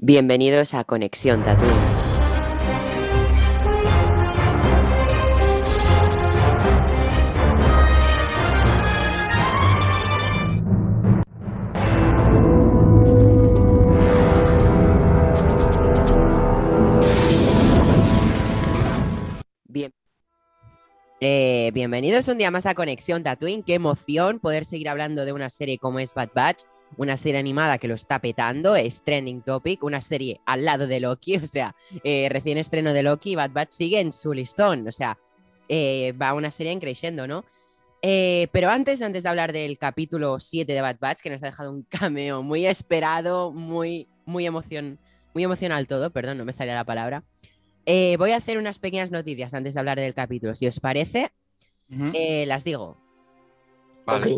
Bienvenidos a Conexión Tatooine. Bien. Eh, bienvenidos un día más a Conexión Tatooine. Qué emoción poder seguir hablando de una serie como es Bad Batch, una serie animada que lo está petando, es trending topic, una serie al lado de Loki, o sea, eh, recién estreno de Loki, Bad Batch sigue en su listón, o sea, eh, va una serie en creciendo, ¿no? Eh, pero antes, antes de hablar del capítulo 7 de Bad Batch, que nos ha dejado un cameo muy esperado, muy, muy, emoción, muy emocional todo, perdón, no me salía la palabra. Voy a hacer unas pequeñas noticias antes de hablar del capítulo. Si os parece, las digo. Vale.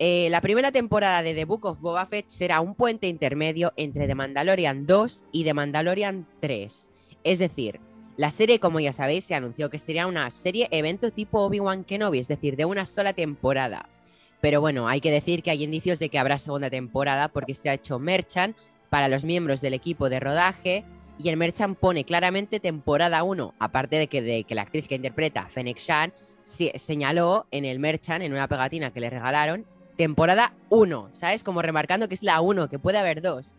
Eh, la primera temporada de The Book of Boba Fett será un puente intermedio entre The Mandalorian 2 y The Mandalorian 3. Es decir, la serie, como ya sabéis, se anunció que sería una serie evento tipo Obi-Wan Kenobi, es decir, de una sola temporada. Pero bueno, hay que decir que hay indicios de que habrá segunda temporada porque se ha hecho merchan para los miembros del equipo de rodaje y el merchan pone claramente temporada 1, aparte de que, de que la actriz que interpreta Fennec Shan se- señaló en el merchan, en una pegatina que le regalaron, temporada 1, ¿sabes? Como remarcando que es la 1, que puede haber dos.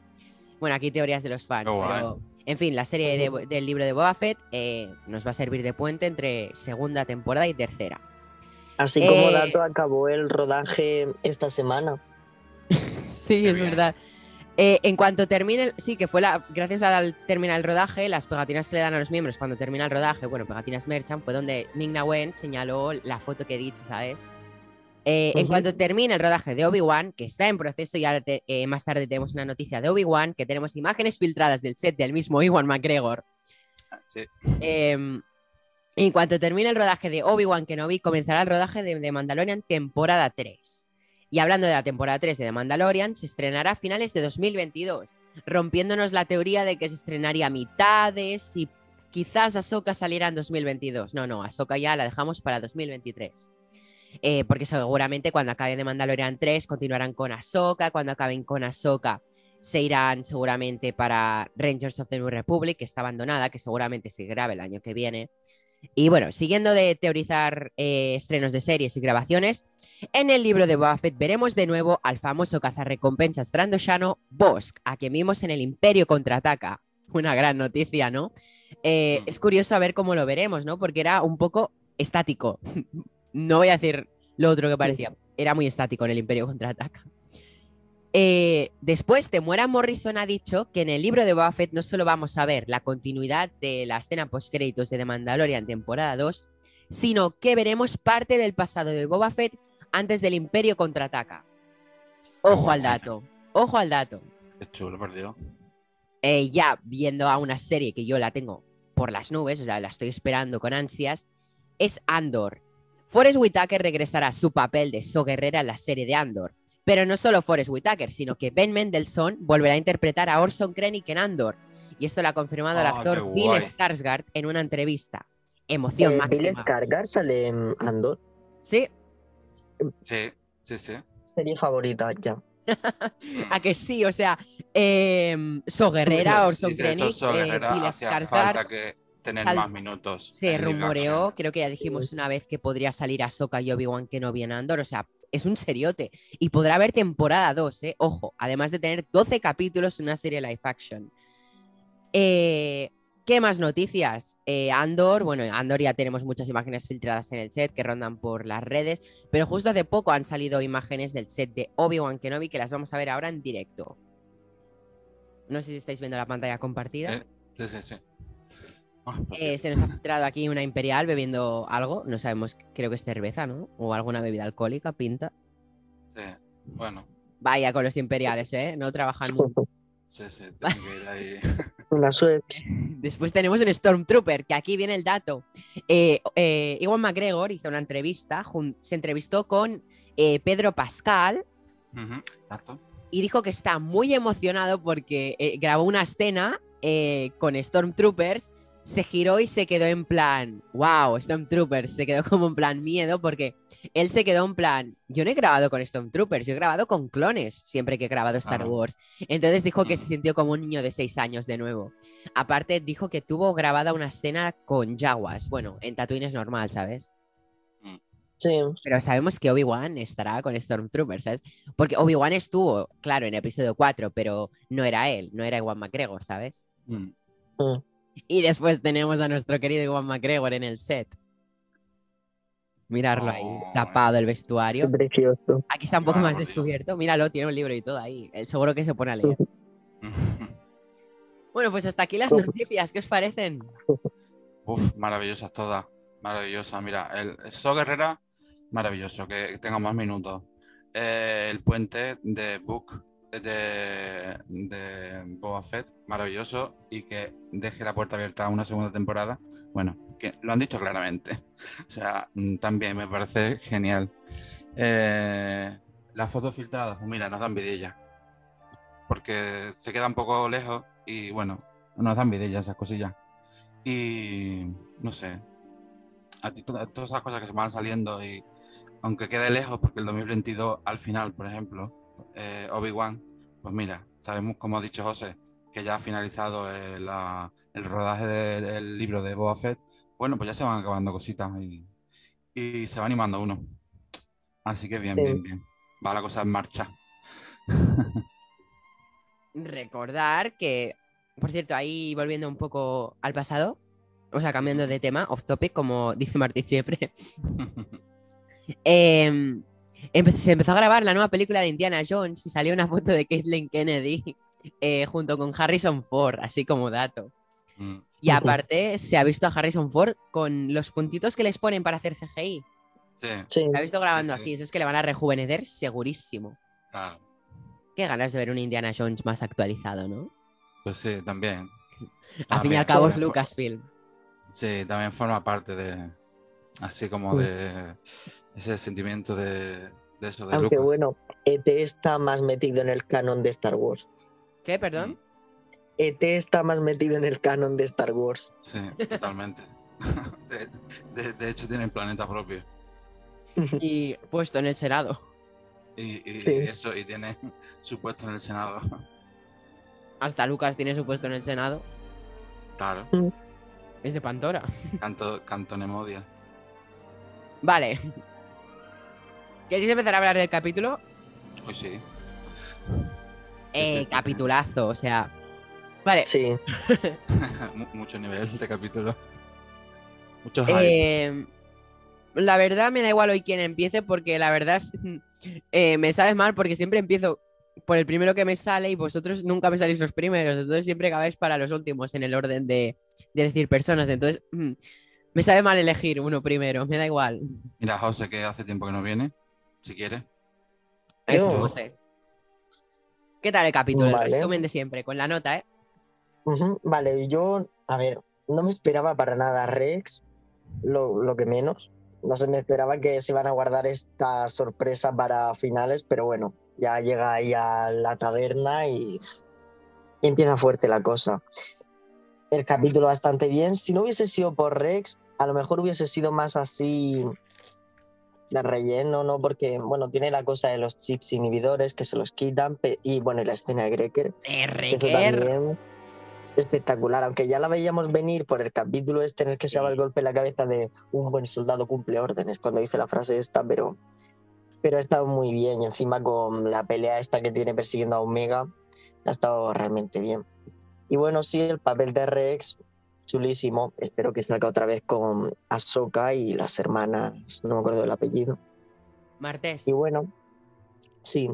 Bueno, aquí teorías de los fans, guay. pero en fin, la serie de- del libro de Boba Fett eh, nos va a servir de puente entre segunda temporada y tercera. Así como Eh, dato, acabó el rodaje esta semana. Sí, Qué es bien. verdad. Eh, en cuanto termine, el- sí, que fue la, gracias al terminar el rodaje, las pegatinas que le dan a los miembros cuando termina el rodaje, bueno, pegatinas Merchant, fue donde Ming-Na Wen señaló la foto que he dicho, ¿sabes? Eh, En cuanto termine el rodaje de Obi-Wan, que está en proceso, y ahora te- eh, más tarde tenemos una noticia de Obi-Wan, que tenemos imágenes filtradas del set del mismo Iwan McGregor. Sí. Eh, en cuanto termine el rodaje de Obi-Wan Kenobi, comenzará el rodaje de, de Mandalorian temporada 3. Y hablando de la temporada 3 de The Mandalorian, se estrenará a finales de 2022, rompiéndonos la teoría de que se estrenaría a mitades y quizás Ahsoka saliera en 2022. No, no, Ahsoka ya la dejamos para 2023. Eh, porque seguramente cuando acabe The Mandalorian 3 continuarán con Ahsoka, cuando acaben con Ahsoka se irán seguramente para Rangers of the New Republic, que está abandonada, que seguramente se grabe el año que viene. Y bueno, siguiendo de teorizar eh, estrenos de series y grabaciones, en el libro de Boba Fett veremos de nuevo al famoso cazarrecompensas trandoshano Bosk, a quien vimos en el Imperio Contraataca. Una gran noticia, ¿no? Eh, Mm. es curioso a ver cómo lo veremos, ¿no? Porque era un poco estático. no voy a decir lo otro que parecía. Era muy estático en el Imperio Contraataca. Eh, después, Temuera Morrison ha dicho que en el libro de Boba Fett no solo vamos a ver la continuidad de la escena post-créditos de The Mandalorian temporada 2, sino que veremos parte del pasado de Boba Fett antes del Imperio contraataca. Ojo al dato, ojo al dato. Qué chulo, por Dios. Eh, ya viendo a una serie que yo la tengo por las nubes, o sea, la estoy esperando con ansias, es Andor. Forrest Whitaker regresará a su papel de So Guerrera en la serie de Andor. Pero no solo Forrest Whitaker, sino que Ben Mendelsohn volverá a interpretar a Orson Krennic en Andor. Y esto lo ha confirmado el Ah, actor Bill. Skarsgård en una entrevista. Emoción Eh, Bill máxima. Skarsgård sale en Andor. Sí, Sí, sí, sí. Serie favorita, ya. a que sí, o sea, eh, So Guerrera, Orson hecho, Krennic, So eh, Guerrera Bill Skarsgård. falta que tener sal- más minutos. Se rumoreó, action. creo que ya dijimos una vez que podría salir Ahsoka y Obi-Wan Kenobi en Andor, o sea, es un seriote. Y podrá haber temporada 2, ¿eh? Ojo, además de tener 12 capítulos en una serie live action. Eh, ¿Qué más noticias? Eh, Andor, bueno, Andor ya tenemos muchas imágenes filtradas en el set que rondan por las redes, pero justo hace poco han salido imágenes del set de Obi-Wan Kenobi que las vamos a ver ahora en directo. No sé si estáis viendo la pantalla compartida. Eh, Sí, sí, sí. Eh, se nos ha filtrado aquí una imperial bebiendo algo, no sabemos, creo que es cerveza, ¿no? O alguna bebida alcohólica, pinta. Sí, bueno. Vaya con los imperiales, ¿eh? No trabajan mucho. Sí, sí, tengo que ir ahí. Una suerte. Después tenemos un Stormtrooper, que aquí viene el dato. Eh, eh, Iwan McGregor hizo una entrevista, se entrevistó con eh, Pedro Pascal Exacto. y dijo que está muy emocionado porque eh, grabó una escena eh, con Stormtroopers se giró y se quedó en plan, wow, Stormtroopers, se quedó como en plan miedo porque él se quedó en plan, yo no he grabado con Stormtroopers, yo he grabado con clones siempre que he grabado Star Ah. Wars. Entonces dijo que se Mm. sintió como un niño de seis años de nuevo. Aparte dijo que tuvo grabada una escena con Jaguars, bueno, en Tatooine es normal, ¿sabes? Sí, Pero sabemos que Obi-Wan estará con Stormtroopers, ¿sabes? Porque Obi-Wan estuvo, claro, en episodio 4, pero no era él, no era Ewan McGregor, ¿sabes? Mm. mm, Y después tenemos a nuestro querido Ewan McGregor en el set. Mirarlo ahí, Oh. tapado el qué vestuario. precioso. Aquí está un poco más descubierto. Míralo, tiene un libro y todo ahí. Él seguro que se pone a leer. Bueno, pues hasta aquí las noticias. ¿Qué os parecen? Uf, maravillosas todas. Maravillosas. Mira, el So Guerrera, maravilloso, que tenga más minutos. Eh, el puente de Book de, de Boba Fett, maravilloso. Y que deje la puerta abierta a una segunda temporada. Bueno, lo han dicho claramente. O sea, mm, también me parece genial. Eh, las fotos filtradas, pues mira, nos dan vidilla. Porque se queda un poco lejos y bueno, nos dan vidilla esas cosillas. Y no sé, a ti to- todas esas cosas que se van saliendo y aunque quede lejos, porque el 2022 al final, por ejemplo, eh, Obi-Wan, pues mira, sabemos, como ha dicho José, que ya ha finalizado eh, la- el rodaje de- del libro de Boba Fett. Bueno, pues ya se van acabando cositas y, y se va animando uno. Así que bien, Sí. bien, bien. Va la cosa en marcha. Recordar que, por cierto, ahí volviendo un poco al pasado, o sea, cambiando de tema, off topic, como dice Martín siempre, em, empe- se empezó a grabar la nueva película de Indiana Jones y salió una foto de Caitlin Kennedy eh, junto con Harrison Ford, así como dato. Mm, Y aparte se ha visto a Harrison Ford con los puntitos que les ponen para hacer CGI. sí, Sí, Se ha visto grabando Sí, sí. así, eso es que le van a rejuvenecer segurísimo. claro. Qué ganas de ver un Indiana Jones más actualizado, ¿no? Pues sí, también. Al fin y al cabo es Lucasfilm. Sí, también forma parte de, así como Mm. de ese sentimiento de, de eso, de aunque Lucas. bueno, ET está más metido en el canon de Star Wars. ¿Qué, perdón? ET está más metido en el canon de Star Wars. Sí, totalmente. de, de- de hecho, tienen planeta propio. Y puesto en el Senado. Y, y Sí. eso, y tiene su puesto en el Senado. Hasta Lucas tiene su puesto en el Senado. Claro, Es de Pandora. canto, cantonemodia. Vale. ¿Queréis empezar a hablar del capítulo? Hoy sí. Eh, sí, sí, sí. capitulazo, o sea. Vale. Sí, Mu- Mucho nivel de capítulo. Muchos hype. eh, la verdad me da igual hoy quién empiece porque la verdad es- eh, me sabe mal porque siempre empiezo por el primero que me sale y vosotros nunca me salís los primeros. Entonces siempre acabáis para los últimos en el orden de, de decir personas. Entonces mm, me sabe mal elegir uno primero, me da igual. Mira, José, que hace tiempo que no viene, si quieres. Eso, Yo- no sé. ¿Qué tal el capítulo? El Vale. resumen de siempre, con la nota, ¿eh? Ujú, Vale, yo, a ver, no me esperaba para nada a Rex, lo, lo que menos. No se me esperaba que se iban a guardar esta sorpresa para finales, pero bueno, ya llega ahí a la taberna y, y empieza fuerte la cosa. El capítulo bastante bien. Si no hubiese sido por Rex, a lo mejor hubiese sido más así de relleno, ¿no? Porque, bueno, tiene la cosa de los chips inhibidores que se los quitan y, bueno, y la escena de Greker. Espectacular, aunque ya la veíamos venir por el capítulo este en el que se daba el golpe en la cabeza de un buen soldado cumple órdenes, cuando dice la frase esta, pero, pero ha estado muy bien y encima con la pelea esta que tiene persiguiendo a Omega, ha estado realmente bien. Y bueno, sí, el papel de Rex, chulísimo, espero que salga otra vez con Ahsoka y las hermanas, no me acuerdo del apellido. Martés. Y bueno, sí.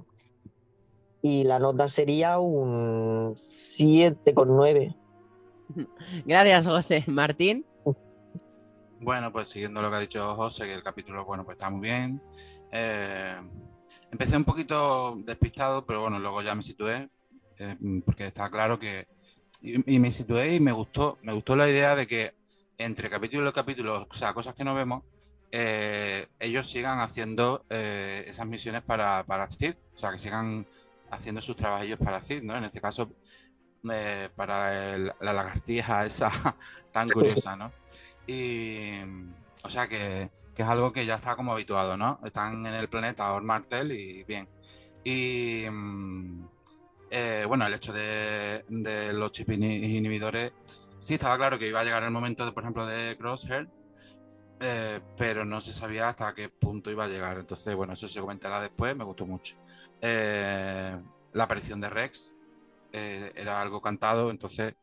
Y la nota sería un 7,9. Gracias, José. Martín. Bueno, pues siguiendo lo que ha dicho José, que el capítulo, bueno, pues está muy bien. Eh, empecé un poquito despistado, pero bueno, luego ya me situé, eh, porque está claro que... Y, y me situé y me gustó, me gustó la idea de que entre capítulo y capítulo, o sea, cosas que no vemos, eh, ellos sigan haciendo eh, esas misiones para, para Cid, o sea, que sigan haciendo sus trabajillos para Cid, ¿no? En este caso, eh, para el- la lagartija esa tan curiosa, ¿no? Y, o sea que, que es algo que ya está como habituado, ¿no? Están en el planeta Ormartel y bien. Y mm, eh, bueno, el hecho de, los chip inhibidores, sí estaba claro que iba a llegar el momento, de, por ejemplo, de Crosshair, eh, pero no se sabía hasta qué punto iba a llegar. Entonces, bueno, eso se comentará después, me gustó mucho. Eh, la aparición de Rex era algo cantado, entonces,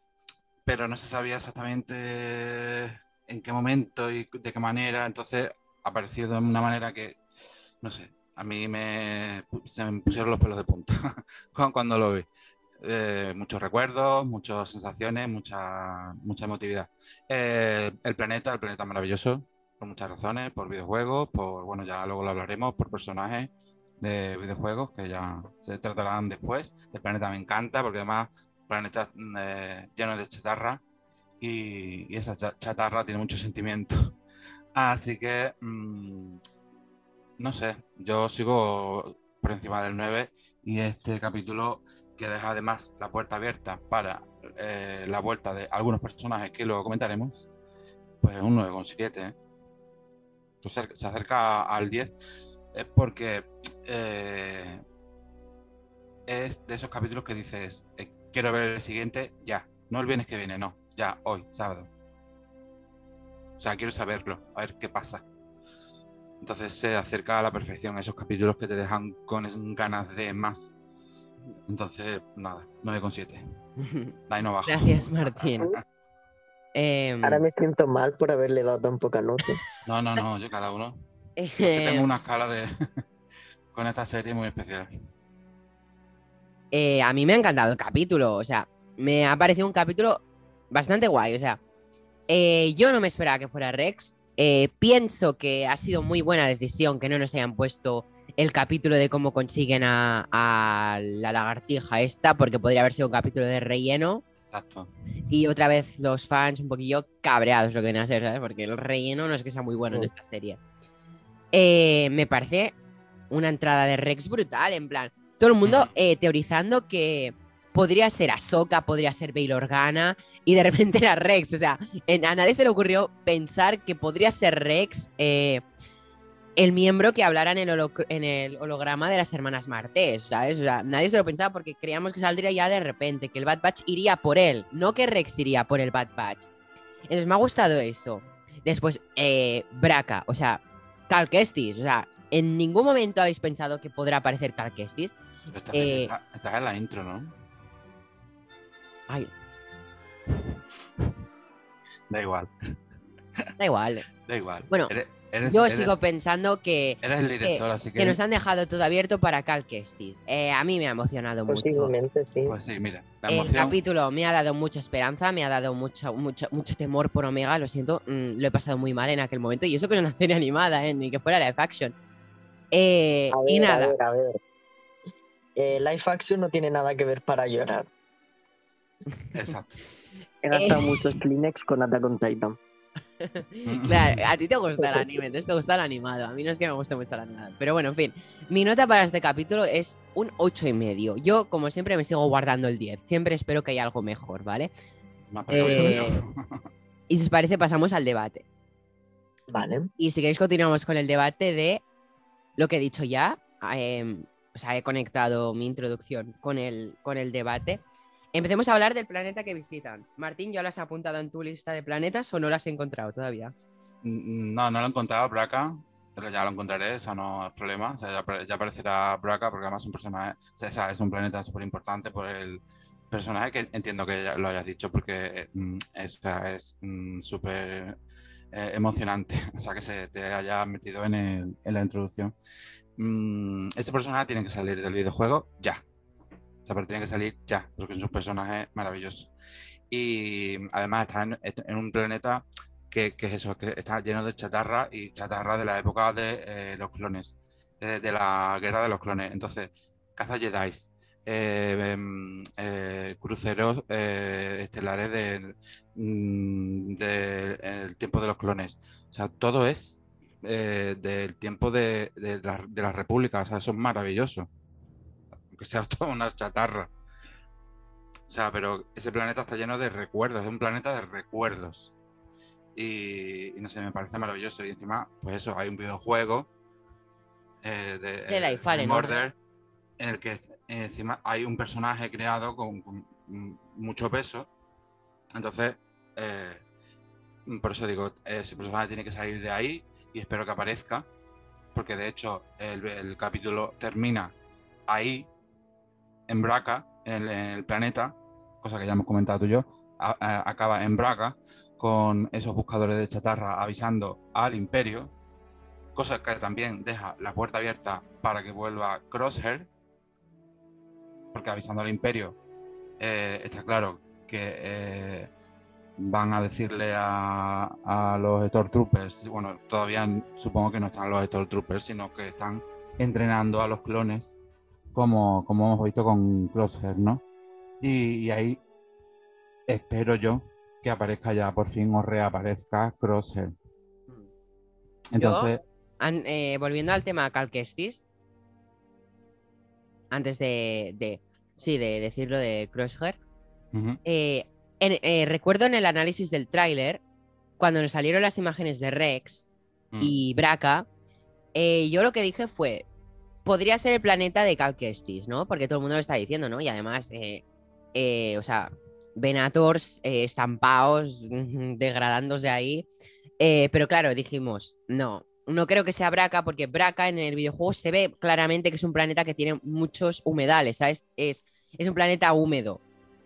pero no se sabía exactamente en qué momento y de qué manera, entonces apareció de una manera que, no sé, a mí me, se me pusieron los pelos de punta cuando- lo vi. Eh, muchos recuerdos, muchas sensaciones, mucha, mucha emotividad. Eh, el planeta, el planeta maravilloso, por muchas razones, por videojuegos, por, bueno, ya luego lo hablaremos, por personajes de videojuegos que ya se tratarán después. El planeta me encanta porque además planeta eh, lleno de chatarra y, esa cha- chatarra tiene mucho sentimiento. Así que, mm, no sé, yo sigo por encima del 9 y este capítulo que deja además la puerta abierta para eh, la vuelta de algunos personajes que luego comentaremos, pues un 9,7. ¿eh? Acerca- Se acerca al 10 es porque eh, es de esos capítulos que dices, eh, quiero ver el siguiente ya, no el viernes que viene, no, ya, hoy, sábado. O sea, quiero saberlo, a ver qué pasa. Entonces se acerca a la perfección esos capítulos que te dejan con ganas de más. Entonces, nada, 9,7. De ahí no bajo. Gracias, Martín. Em, Ahora me siento mal por haberle dado tan poca nota. No, no, no, yo cada uno. Es que tengo una escala de con esta serie muy especial. eh, a mí me ha encantado el capítulo. O sea, me ha parecido un capítulo bastante guay. O sea, eh, yo no me esperaba que fuera Rex. Eh, pienso que ha sido muy buena decisión que no nos hayan puesto el capítulo de cómo consiguen a, a la lagartija esta, porque podría haber sido un capítulo de relleno. Exacto. Y otra vez los fans un poquillo cabreados lo que vienen a ser, ¿sabes? Porque el relleno no es que sea muy bueno en esta serie. Eh, me parece una entrada de Rex brutal, en plan. Todo el mundo eh, teorizando que podría ser Ahsoka, podría ser Bail Organa, y de repente era Rex. O sea, en- a nadie se le ocurrió pensar que podría ser Rex eh, el miembro que hablara en el, holo- en el holograma de las hermanas Martés, ¿sabes? O sea, nadie se lo pensaba porque creíamos que saldría ya de repente, que el Bad Batch iría por él, no que Rex iría por el Bad Batch. Entonces me ha gustado eso. Después, eh, Braca, o sea, Cal Kestis, o sea, en ningún momento habéis pensado que podrá aparecer Cal Kestis. Pero Estás, Eh, está- estás en la intro, ¿no? Ay, Da igual, da igual. da igual. Bueno, Eres- eres- Yo eres- sigo pensando que, Eres el director, así que. que nos han dejado todo abierto para Cal Kestis. Eh, a mí me ha emocionado mucho. Posiblemente, sí. Pues sí, mira, la El emoción. capítulo me ha dado mucha esperanza, me ha dado mucho, mucho, mucho temor por Omega, lo siento, mm, lo he pasado muy mal en aquel momento. Y eso que es una serie animada, ¿eh? ni que fuera live action. Eh, A y a nada, ver, a ver. Eh, live action no tiene nada que ver para llorar. Exacto. He gastado Eh. muchos Kleenex con Attack on Titan. claro, a ti te gusta el anime, entonces te gusta el animado. A mí no es que me guste mucho el animado. Pero bueno, en fin, mi nota para este capítulo es un 8 y medio. Yo, como siempre, me sigo guardando el 10. Siempre espero que haya algo mejor, ¿vale? Eh, Y si os parece, pasamos al debate. Vale. Y si queréis, continuamos con el debate de lo que he dicho ya. eh, o sea, he conectado mi introducción con el, con el debate. Empecemos a hablar del planeta que visitan. Martín, ¿ya lo has apuntado en tu lista de planetas o no lo has encontrado todavía? Mm, No, no lo he encontrado, Braca, pero ya lo encontraré, eso no es problema. O sea, ya, ya aparecerá Braca porque además es un personaje, o es un planeta súper importante por el personaje que entiendo que lo hayas dicho porque mm, es o mm, súper eh, emocionante, o sea, que se te haya metido en, la introducción. Mm, ese personaje tiene que salir del videojuego ya. O sea, pero tiene que salir ya, porque es un personaje. Y además está en, un planeta que, que es eso, que está lleno de chatarra y chatarra de la época de eh, los clones, de, la guerra de los clones. Entonces, caza Jedi, eh, em, eh, cruceros eh, estelares del mm, de, el tiempo de los clones. O sea, todo es del tiempo la, de la República. O sea, eso es maravilloso. Aunque sea todo una chatarra. sea, pero ese planeta está lleno de recuerdos, es un planeta de recuerdos. Y, y no sé, me parece maravilloso. Y encima, pues eso, hay un videojuego eh, de, Jedi eh, Fallen. Order, en el que encima hay un personaje creado con, con mucho peso. Entonces, eh, por eso digo, ese personaje tiene que salir de ahí y espero que aparezca, porque de hecho el, el capítulo termina ahí, en Braca, en el, planeta, cosa que ya hemos comentado tú y yo, acaba en Braca con esos buscadores de chatarra avisando al imperio, cosa que también deja la puerta abierta para que vuelva Crosshair, porque avisando al imperio eh, está claro que eh, van a decirle a, a los Stormtroopers, bueno, todavía supongo que no están los Stormtroopers, sino que están entrenando a los clones como, como hemos visto con Crosshair, ¿no? Y, y ahí espero yo que aparezca ya por fin o reaparezca Crosshair. Entonces, An- eh, volviendo al tema Cal Kestis, antes de, de- sí, de decirlo de Crosshair, eh, en- eh, recuerdo en el análisis del tráiler, cuando nos salieron las imágenes de Rex mm, y Braca, yo lo que dije fue, podría ser el planeta de Cal Kestis, ¿no? Porque todo el mundo lo está diciendo, ¿no? Y además, eh, eh, o sea, Venators eh, estampados, degradándose ahí. Eh, pero claro, dijimos, no, no creo que sea Braca, porque Braca en el videojuego se ve claramente que es un planeta que tiene muchos humedales, ¿sabes? Es, es un planeta húmedo.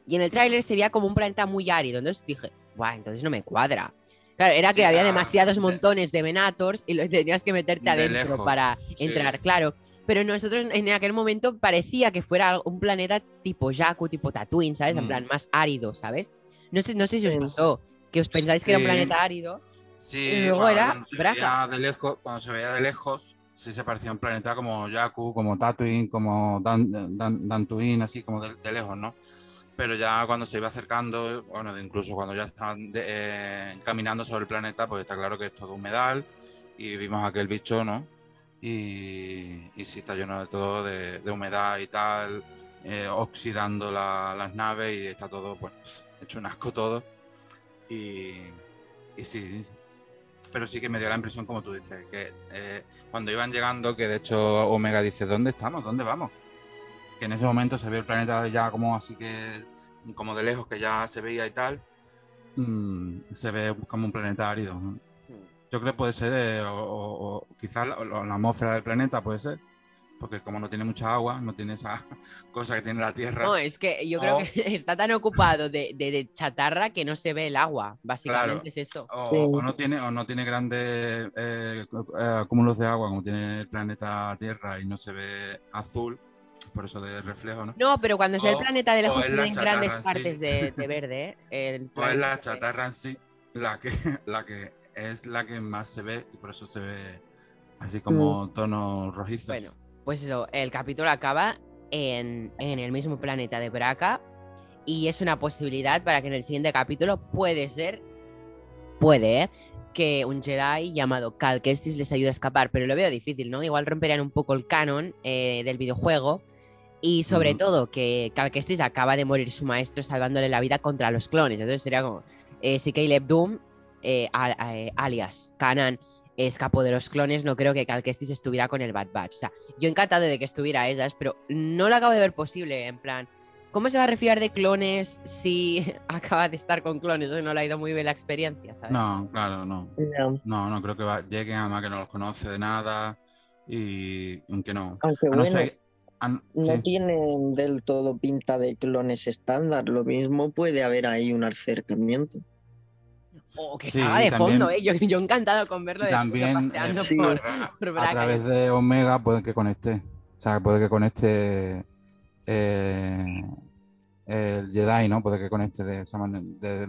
Y en el tráiler se veía como un planeta muy árido. Entonces dije, guau, entonces no me cuadra. Claro, era Sí, que había demasiados de- montones de Venators y lo, tenías que meterte De adentro lejos, para sí. entrar, claro. Pero nosotros en aquel momento parecía que fuera un planeta tipo Jakku, tipo Tatooine, ¿sabes? En Mm. plan, más árido, ¿sabes? No sé, no sé si os Sí. pasó, que os pensáis que era un Sí. planeta árido. Sí, Y luego bueno, era cuando se veía de lejos, cuando se veía de lejos, sí se parecía a un planeta como Jakku, como Tatooine, como Dan, Dan- Dantooine, así como de, de lejos, ¿no? Pero ya cuando se iba acercando, bueno, incluso cuando ya estaban de- eh, caminando sobre el planeta, pues está claro que es todo humedal y vimos aquel bicho, ¿no? Y, y sí está lleno de todo de, de humedad y tal, eh, oxidando la- las naves y está todo, pues, hecho un asco todo. Y, y sí, pero sí que me dio la impresión, como tú dices, que eh, cuando iban llegando, que de hecho Omega dice, ¿dónde estamos? ¿Dónde vamos? Que en ese momento se ve el planeta ya como así que, como de lejos, que ya se veía y tal, mm, se ve como un planeta árido. ¿no? Yo creo que puede ser, eh, o, o- o quizás la, la atmósfera del planeta puede ser, porque como no tiene mucha agua, no tiene esa cosa que tiene la Tierra. No, es que yo creo que está tan ocupado de, de- de chatarra que no se ve el agua. Básicamente Claro. es eso. O, Sí. o no tiene o no tiene grandes eh, eh, cúmulos de agua como tiene el planeta Tierra y no se ve azul, por eso de reflejo, ¿no? No, pero cuando se ve el planeta de o lejos es se ven grandes en sí. partes de, de verde. ¿eh? El O es la chatarra en sí la que, la que es la que más se ve y por eso se ve así como tonos rojizos. Bueno, pues eso, el capítulo acaba en, en el mismo planeta de Braca y es una posibilidad para que en el siguiente capítulo puede ser, puede, ¿eh? que un Jedi llamado Cal Kestis les ayude a escapar, pero lo veo difícil, ¿no? Igual romperían un poco el canon eh, del videojuego y sobre todo que Cal Kestis acaba de morir su maestro salvándole la vida contra los clones, entonces sería como, eh, si Caleb Doom, eh, eh, alias Kanan, escapó de los clones, no creo que Cal Kestis estuviera con el Bad Batch, o sea, yo encantado de que estuviera esas, pero no lo acabo de ver posible, en plan, ¿cómo se va a refiar de clones si acaba de estar con clones? No le ha ido muy bien la experiencia, ¿sabes? No, claro, no. No, No, no creo que va- lleguen, además que no los conoce de nada y aunque no. aunque no bueno, ser- a no- no sí. tienen del todo pinta de clones estándar. Lo mismo puede haber ahí un acercamiento. O que Sí, salga de también- fondo, ¿eh? Yo, yo encantado con verlo Y de fondo también, paseando eh, Sí. por, a- por a Braca. través de Omega puede que conecte. O sea, puede que conecte eh, el Jedi, ¿no? Puede que conecte de esa manera. De,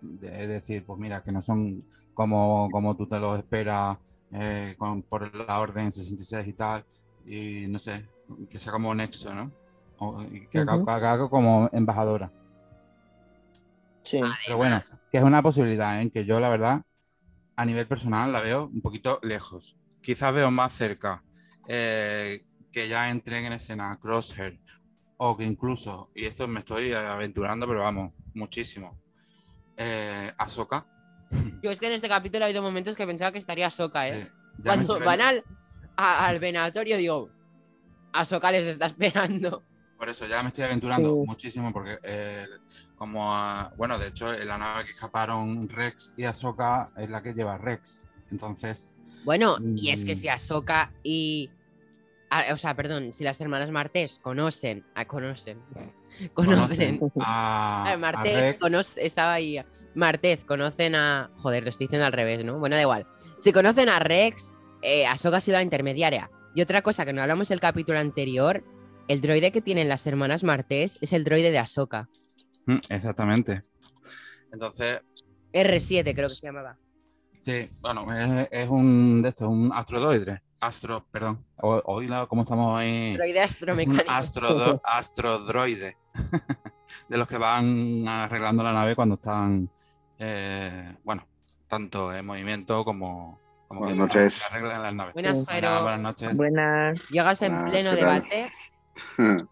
de- es decir, pues mira, que no son como, como tú te los esperas eh, con- por la orden 66 y tal. Y no sé, que sea como nexo, ¿no? O- y que haga- algo como embajadora. Sí, Pero bueno, que es una posibilidad, ¿eh? que yo la verdad, a nivel personal, la veo un poquito lejos. Quizás veo más cerca eh, que ya entren en escena Crosshair o que incluso, y esto me estoy aventurando, pero vamos, muchísimo. Eh, Ahsoka. Yo es que en este capítulo ha habido momentos que pensaba que estaría Ahsoka, ¿eh? Sí, Cuando van al, a- al venatorio, digo, Ahsoka les está esperando. Por eso ya me estoy aventurando Sí. muchísimo porque eh, como ah, bueno, de hecho en la nave que escaparon Rex y Ahsoka es la que lleva Rex. Entonces, Bueno, y es que Mm. si Ahsoka y... ah, o sea, perdón, si las hermanas Martés conocen... ah, conocen... Conocen... conocen a, a Martés conoce- estaba ahí. Martés conocen a. Joder, lo estoy diciendo al revés, ¿no? Bueno, da igual. Si conocen a Rex, eh, Ahsoka ha sido la intermediaria. Y otra cosa que no hablamos el capítulo anterior, el droide que tienen las hermanas Martés es el droide de Ahsoka. Exactamente. Entonces, R7 creo que se llamaba. sí, bueno, es, es un de estos, un astrodoide. Astro, perdón. Hoy la- cómo estamos ahí. Droide Es un astromecánico. astrodo- astrodroide. de los que van arreglando la nave cuando están, eh, bueno, tanto en movimiento como, como Buenas noches. arreglan las naves. Buenas, Buenas, Jairo. buenas noches. Buenas. Llegas en Buenas, pleno debate.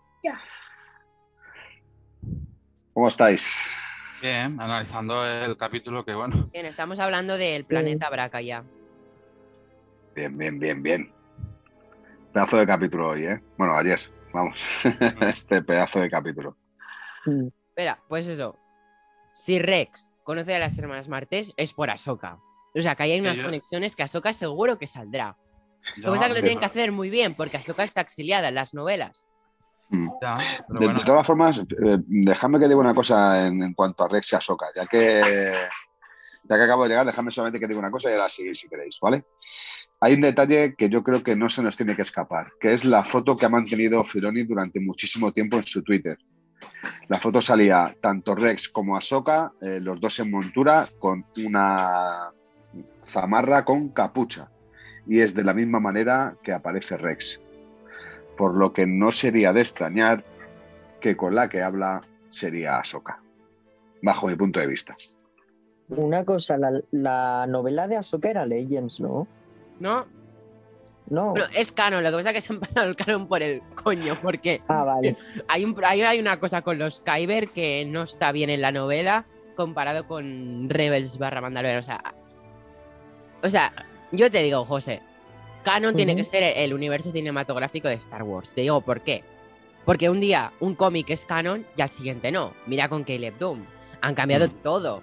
¿Cómo estáis? Bien, analizando el capítulo que, bueno, Bien, estamos hablando del planeta Braca ya. Bien, bien, bien, bien. Pedazo de capítulo hoy, ¿eh? Bueno, ayer, vamos. este pedazo de capítulo. Espera, pues eso. Si Rex conoce a las hermanas Martés, es por Ahsoka. O sea, que ahí hay unas yo- conexiones que Ahsoka seguro que saldrá. Lo que pasa es que lo tienen que hacer muy bien, porque Ahsoka está exiliada en las novelas. Mm. ya, pero De, bueno, de todas formas, eh, dejadme que diga una cosa en, en cuanto a Rex y Ahsoka, ya que, ya que acabo de llegar, dejadme solamente que diga una cosa y ahora seguís si queréis, ¿vale? Hay un detalle que yo creo que no se nos tiene que escapar, que es la foto que ha mantenido Filoni durante muchísimo tiempo en su Twitter. La foto salía tanto Rex como Ahsoka, eh, los dos en montura, con una zamarra con capucha. Y es de la misma manera que aparece Rex. Por lo que no sería de extrañar que con la que habla sería Ahsoka, bajo mi punto de vista. Una cosa, la, la novela de Ahsoka era Legends, ¿no? ¿No? No. Bueno, es canon, lo que pasa es que se han pasado el canon por el coño, porque Ah, vale. hay, un, hay, hay una cosa con los Kyber que no está bien en la novela comparado con Rebels barra Mandalorian. O sea, o sea, yo te digo, José, canon tiene que ser el, el universo cinematográfico de Star Wars. Te digo por qué. Porque un día un cómic es canon y al siguiente no. Mira con Caleb Doom. Han cambiado Mm. todo.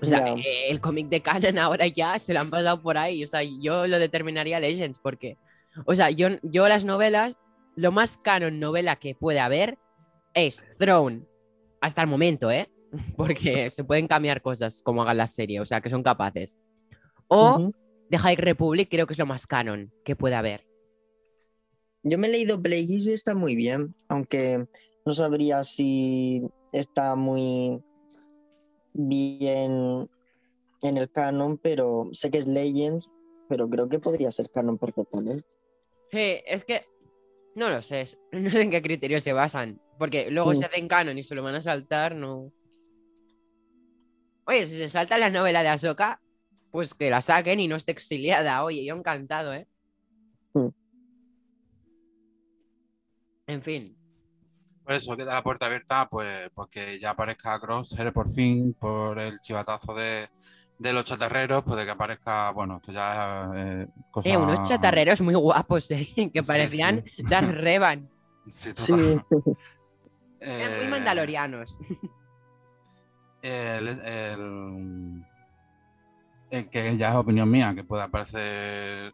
O sea, eh, el cómic de canon ahora ya se lo han pasado por ahí. O sea, yo lo determinaría Legends porque, o sea, yo, yo las novelas, lo más canon novela que puede haber es Throne. Hasta el momento, ¿eh? Porque se pueden cambiar cosas como hagan la serie, o sea, que son capaces. O. The High Republic creo que es lo más canon que puede haber. Yo me he leído Plagueis y está muy bien, aunque no sabría si está muy bien en el canon, pero sé que es Legends, pero creo que podría ser canon perfectamente. Sí, es que no lo sé, no sé en qué criterios se basan, porque luego Mm. se hacen canon y se lo van a saltar, no. Oye, si se salta la novela de Ahsoka, pues que la saquen y no esté exiliada. Oye, yo encantado, ¿eh? Mm. En fin, por eso queda la puerta abierta, pues, pues que ya aparezca Crosshair por fin, por el chivatazo de, de los chatarreros, pues de que aparezca, bueno, esto ya eh, cosa... eh, unos chatarreros muy guapos, ¿eh? Que Sí, parecían Darth Revan. Sí, Sí. Eran muy Eh, mandalorianos. el, el- el que ya es opinión mía, que pueda aparecer.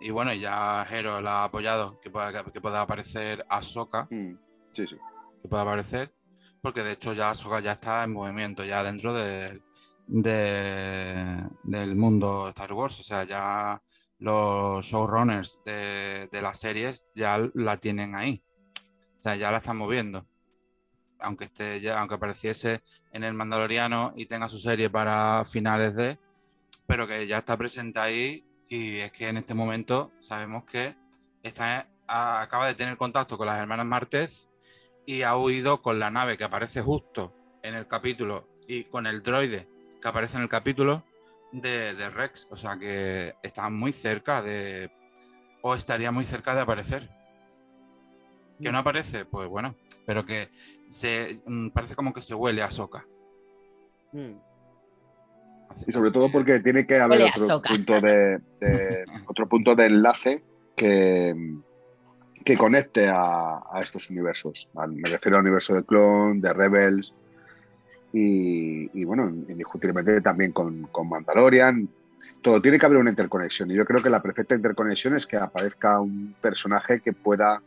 Y bueno, y ya Hero la ha apoyado, que pueda, que pueda aparecer Ahsoka, Mm, Sí, sí. que pueda aparecer, porque de hecho ya Ahsoka ya está en movimiento, ya dentro del- de- del mundo Star Wars. O sea, ya los showrunners de, de las series ya la tienen ahí. O sea, ya la están moviendo. Aunque esté ya, aunque apareciese en el Mandaloriano y tenga su serie para finales de, pero que ya está presente ahí y es que en este momento sabemos que está, acaba de tener contacto con las hermanas Martes y ha huido con la nave que aparece justo en el capítulo y con el droide que aparece en el capítulo de, de Rex. O sea que está muy cerca de, o estaría muy cerca de aparecer. ¿Que no aparece? Pues bueno, pero que se mm, parece como que se huele a Soca. Mm. Y sobre todo porque tiene que haber otro soca. punto de, de- otro punto de enlace que, que conecte a, a estos universos. Me refiero al universo de Clone, de Rebels y, y, bueno, indiscutiblemente también con, con Mandalorian. Todo tiene que haber una interconexión y yo creo que la perfecta interconexión es que aparezca un personaje que pueda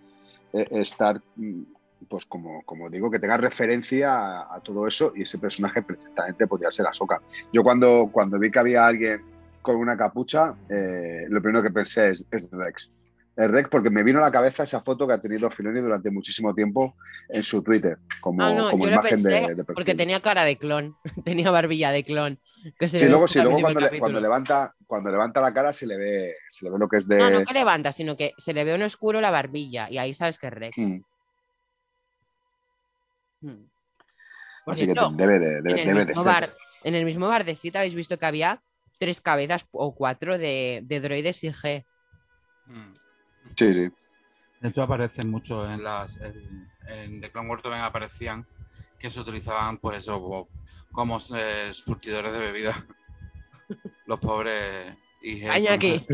eh, estar, mm, pues como, como digo, que tenga referencia a, a todo eso y ese personaje perfectamente podría ser Ahsoka. Yo cuando, cuando vi que había alguien con una capucha, eh, lo primero que pensé es, es Rex. Es Rex porque me vino a la cabeza esa foto que ha tenido Filoni durante muchísimo tiempo en su Twitter, como, Ah, no, como imagen de, de porque tenía cara de clon, tenía barbilla de clon. Que se Sí, luego, sí, luego cuando, le- cuando levanta, cuando levanta la cara se le ve, se le ve lo que es de. No, no que levanta, sino que se le ve en oscuro la barbilla y ahí sabes que es Rex. Mm, Mm. Por Así que debe de, en, debe, debe de ser. bar, en el mismo bar de Sita habéis visto que había tres cabezas o cuatro de, de droides IG. Mm. Sí, sí. De hecho, aparecen mucho en las. En, en The Clone Wars también aparecían que se utilizaban, pues, eso, como, como, eh, surtidores de bebida. Los pobres IG. Caña con- aquí.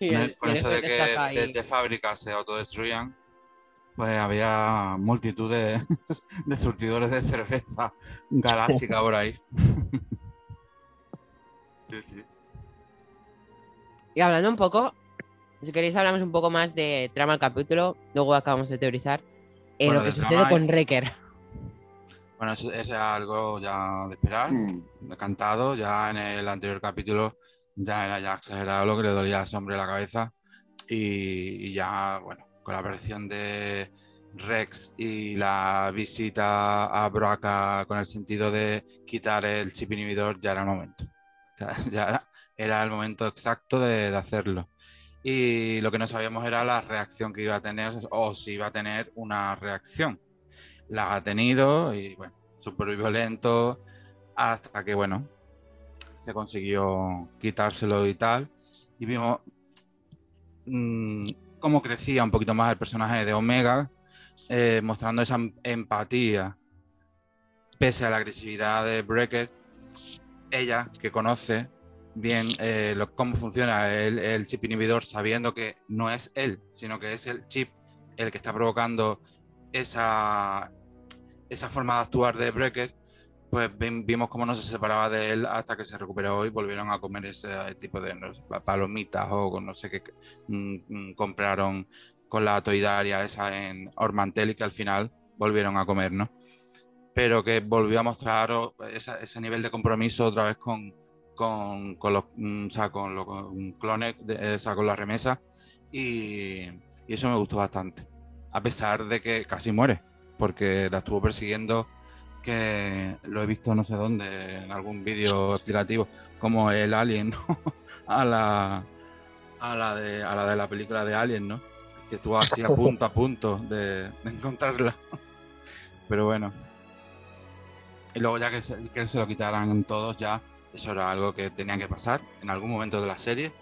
Y Con, el- y eso de que ahí. desde fábrica se autodestruían, pues había multitud de, de surtidores de cerveza galáctica por ahí. Sí, sí. Y hablando un poco, si queréis hablamos un poco más de trama al capítulo, luego acabamos de teorizar. eh, Bueno, lo que de sucede con Wrecker. Bueno, eso, es algo ya de esperar. Mm. cantado. Ya en el anterior capítulo ya era ya exagerado lo que le dolía a ese hombre la cabeza. Y, y ya, bueno, con la aparición de Rex y la visita a Broca con el sentido de quitar el chip inhibidor, ya era el momento. O sea, ya era, era el momento exacto de, de hacerlo. Y lo que no sabíamos era la reacción que iba a tener o si iba a tener una reacción. La ha tenido y bueno, súper violento hasta que, bueno, se consiguió quitárselo y tal. Y vimos mm, cómo crecía un poquito más el personaje de Omega, eh, mostrando esa em- empatía pese a la agresividad de Breaker. Ella, que conoce bien eh, cómo funciona el, el chip inhibidor, sabiendo que no es él, sino que es el chip el que está provocando esa, esa forma de actuar de Breaker, pues vi- vimos cómo no se separaba de él hasta que se recuperó y volvieron a comer ese tipo de palomitas o no sé qué mm, mm, compraron con la toidaria esa en Ormantel y que al final volvieron a comer, ¿no? Pero que volvió a mostrar ese nivel de compromiso otra vez con, con, con los, mm, o sea, con los clones, de- o sea, con la remesa y eso me gustó bastante. A pesar de que casi muere, porque la estuvo persiguiendo que lo he visto no sé dónde, en algún vídeo explicativo, como el Alien, ¿no? A la, a la, de, a la de la película de Alien, ¿no? Que estuvo así a punto, a punto de, encontrarla. Pero bueno. Y luego ya que se, que se lo quitaran todos ya, eso era algo que tenía que pasar en algún momento de la serie.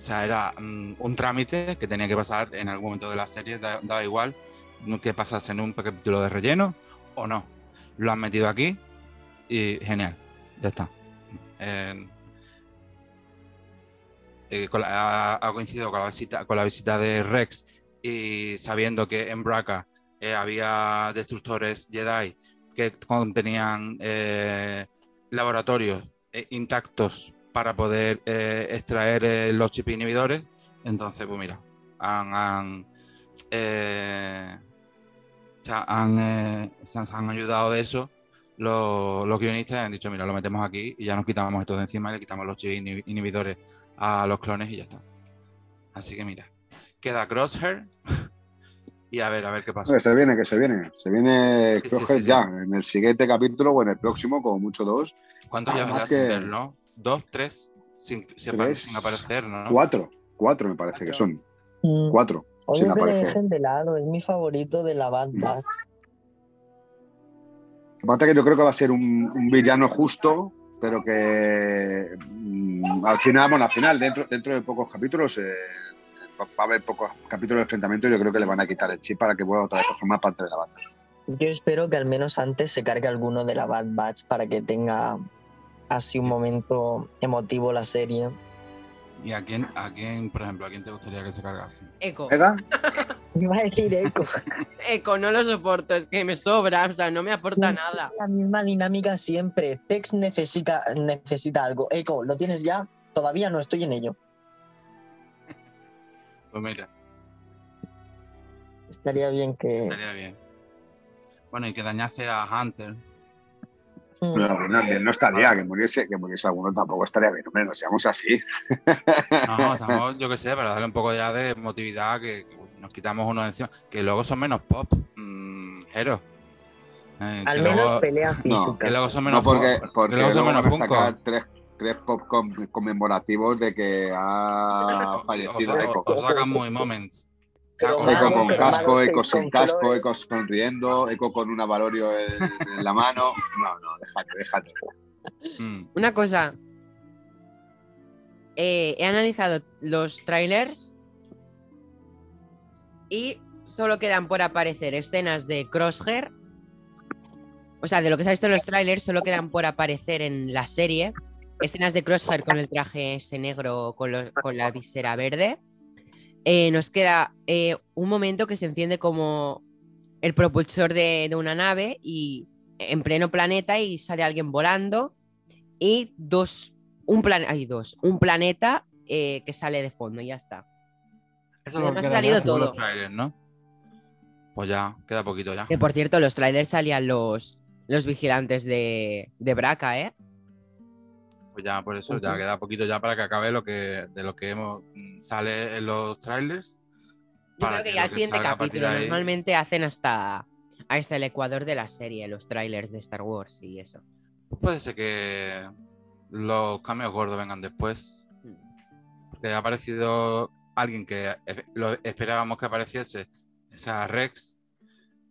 O sea, era mm, un trámite que tenía que pasar en algún momento de la serie, da- daba igual que pasase en un capítulo de relleno o no lo han metido aquí y genial, ya está. Eh, eh, ha, coincidido con la, visita, con la visita de Rex y sabiendo que en Braca eh, había destructores Jedi que contenían eh, laboratorios intactos para poder extraer los chip inhibidores, entonces, pues mira, han, han, eh, o sea, han, eh, se han, han ayudado de eso los, los guionistas y han dicho, mira, lo metemos aquí y ya nos quitamos esto de encima y le quitamos los chip inhib- inhibidores a los clones y ya está. Así que mira, queda Crosshair y a ver, a ver qué pasa. Que se viene, que se viene. Se viene, sí, sí, sí. ya, en el siguiente capítulo o en el próximo, como mucho dos. ¿Cuántos ya sin que- ver, no? ¿Dos, tres? Sin, Tres, sin aparecer, ¿no? Cuatro, cuatro me parece que son. Mm. Cuatro, Hoy sin aparecer. lado, es mi favorito de la Bad Batch. Aparte que yo creo que va a ser un, un villano justo, pero que mm, al final, bueno, al final, dentro, dentro de pocos capítulos, eh, va va a haber pocos capítulos de enfrentamiento y yo creo que le van a quitar el chip para que vuelva otra vez a formar parte de la banda. Yo espero que al menos antes se cargue alguno de la Bad Batch para que tenga así un momento emotivo la serie. ¿Y a quién, a quién, por ejemplo, a quién te gustaría que se cargase? Eco. ¿Verdad? Iba a decir Echo. Eco, no lo soporto, es que me sobra, o sea, no me aporta Sí. nada. La misma dinámica siempre. Tex necesita, necesita algo. Echo, ¿lo tienes ya? Todavía no estoy en ello. Pues mira, Estaría bien que. estaría bien. Bueno, y que dañase a Hunter. Pero bueno, que no estaría, que muriese, que muriese alguno tampoco estaría bien, hombre, no seamos así. No, estamos, yo qué sé, para darle un poco ya de emotividad, que, nos quitamos uno de encima. Que luego son menos pop. Mm. Eh, Al menos luego- pelea no, física. que luego son No, menos porque, fo- que porque luego son luego menos sacar tres, tres pop conmemorativos de que ha O- fallecido o- Echo. o sacan muy moments. Pero Eco con pero casco, Eco sin casco. Eco sonriendo, Eco con una Valorio en, en la mano. No, no, déjate, déjate. Mm, Una cosa. Eh, he analizado los trailers y solo quedan por aparecer escenas de Crosshair. O sea, de lo que se ha visto en los trailers, solo quedan por aparecer en la serie. Escenas de Crosshair con el traje ese negro con, lo- con la visera verde. Eh, nos queda eh, un momento que se enciende como el propulsor de, de una nave y en pleno planeta y sale alguien volando y dos, un plan, hay dos, un planeta eh, que sale de fondo y ya está. Eso Y es lo además que ha salido según los todo. trailers, ¿no? Pues ya, queda poquito ya. Que por cierto, los trailers salían los, los vigilantes de, de Braca, ¿eh? Pues ya, por eso, ya Ujú. queda poquito ya para que acabe lo que de lo que hemos, sale en los trailers. Yo creo que que ya el siguiente capítulo de ahí- normalmente hacen hasta, hasta el ecuador de la serie, los trailers de Star Wars y eso. Pues puede ser que los cambios gordos vengan después. Porque ha aparecido alguien que lo esperábamos que apareciese, esa Rex.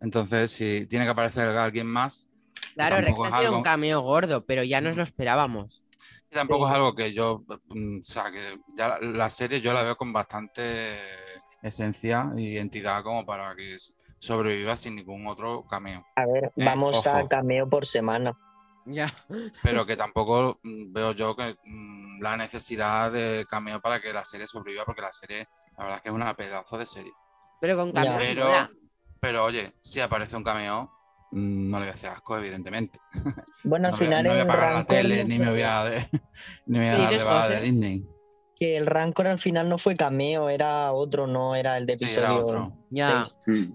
Entonces, si tiene que aparecer alguien más, Claro, Rex ha sido un algo- cameo gordo, pero ya nos lo esperábamos. Y tampoco Sí. es algo que yo, mm, o sea, que ya la- serie yo la veo con bastante esencia y entidad como para que sobreviva sin ningún otro cameo. A ver, Eh, vamos a cameo por semana. Ya. pero que tampoco mm, veo yo que mm, la necesidad de cameo para que la serie sobreviva, porque la serie, la verdad es que es una pedazo de serie. Pero con cameo Pero, pero oye, si aparece un cameo, no le voy a hacer asco, evidentemente. Bueno, al No voy, final no voy a pagar la tele, no ni me voy a, de- ni me voy a ¿Qué dar de baja de? Disney. que el Rancor al final no fue cameo, era otro, no era el de Sí, episodio. era otro. Ya. seis.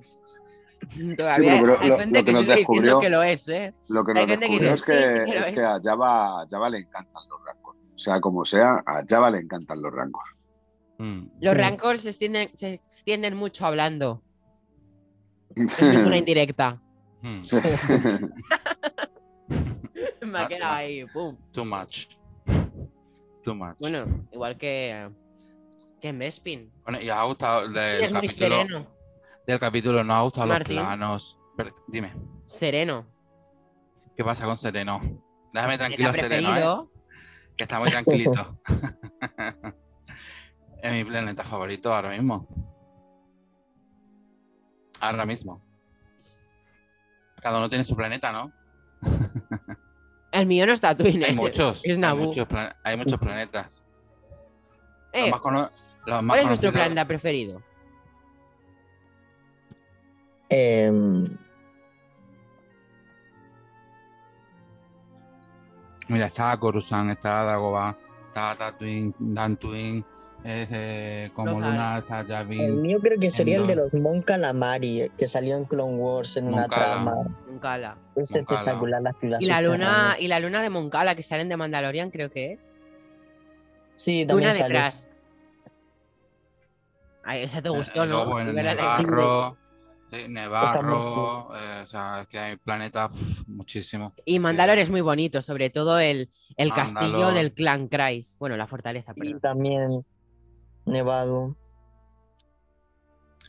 Mm. Todavía pero hay lo- gente lo que, que nos descubrió- que lo es, ¿eh? Lo que nos gente que descubrió es que, "Sí, pero es es". que a Java, a Java le encantan los rancos. O sea, como sea, a Java le encantan los rancos. Mm. Los Mm. rancors se extienden, se extienden mucho hablando. Es una indirecta. Mm. Sí. Me ha Ah, quedado ahí, pum. Too much. Too much. Bueno, igual que, que en Bespin. Bueno, y os ha gustado del es muy capítulo, sereno. del capítulo, ¿no ha gustado Martín. los planos? Pero, dime, Sereno. ¿qué pasa con Sereno? Déjame tranquilo, Sereno, ¿eh? que está muy tranquilito. es mi planeta favorito ahora mismo. Ahora mismo. Cada uno tiene su planeta, ¿no? El mío no es Tatooine. Hay ¿eh? muchos. Es hay, muchos plane- hay muchos planetas. Eh, Los más, cono- los más ¿Cuál es vuestro conocidos- planeta preferido? Em, Mira, está Coruscant, está Dagobah, está Tatooine, Dantooine, es, eh, como. Luna, está el Yavin. mío creo que sería el de los Mon Calamari, que salió en Clone Wars en una Moncala. trama. Nunca la. Es Moncala. espectacular la ciudad. Y la luna, y la luna de Moncala que salen de Mandalorian, creo que es. Sí, también Luna de. Trask. Ay, esa te gustó, Eh, ¿no? Nevarro, sí, Nevarro, eh, o sea, es que hay planetas uf, muchísimos. Y Mandalor es muy bonito, sobre todo el, el castillo del clan Kreis. Bueno, la fortaleza, Y perdón. también Nevado.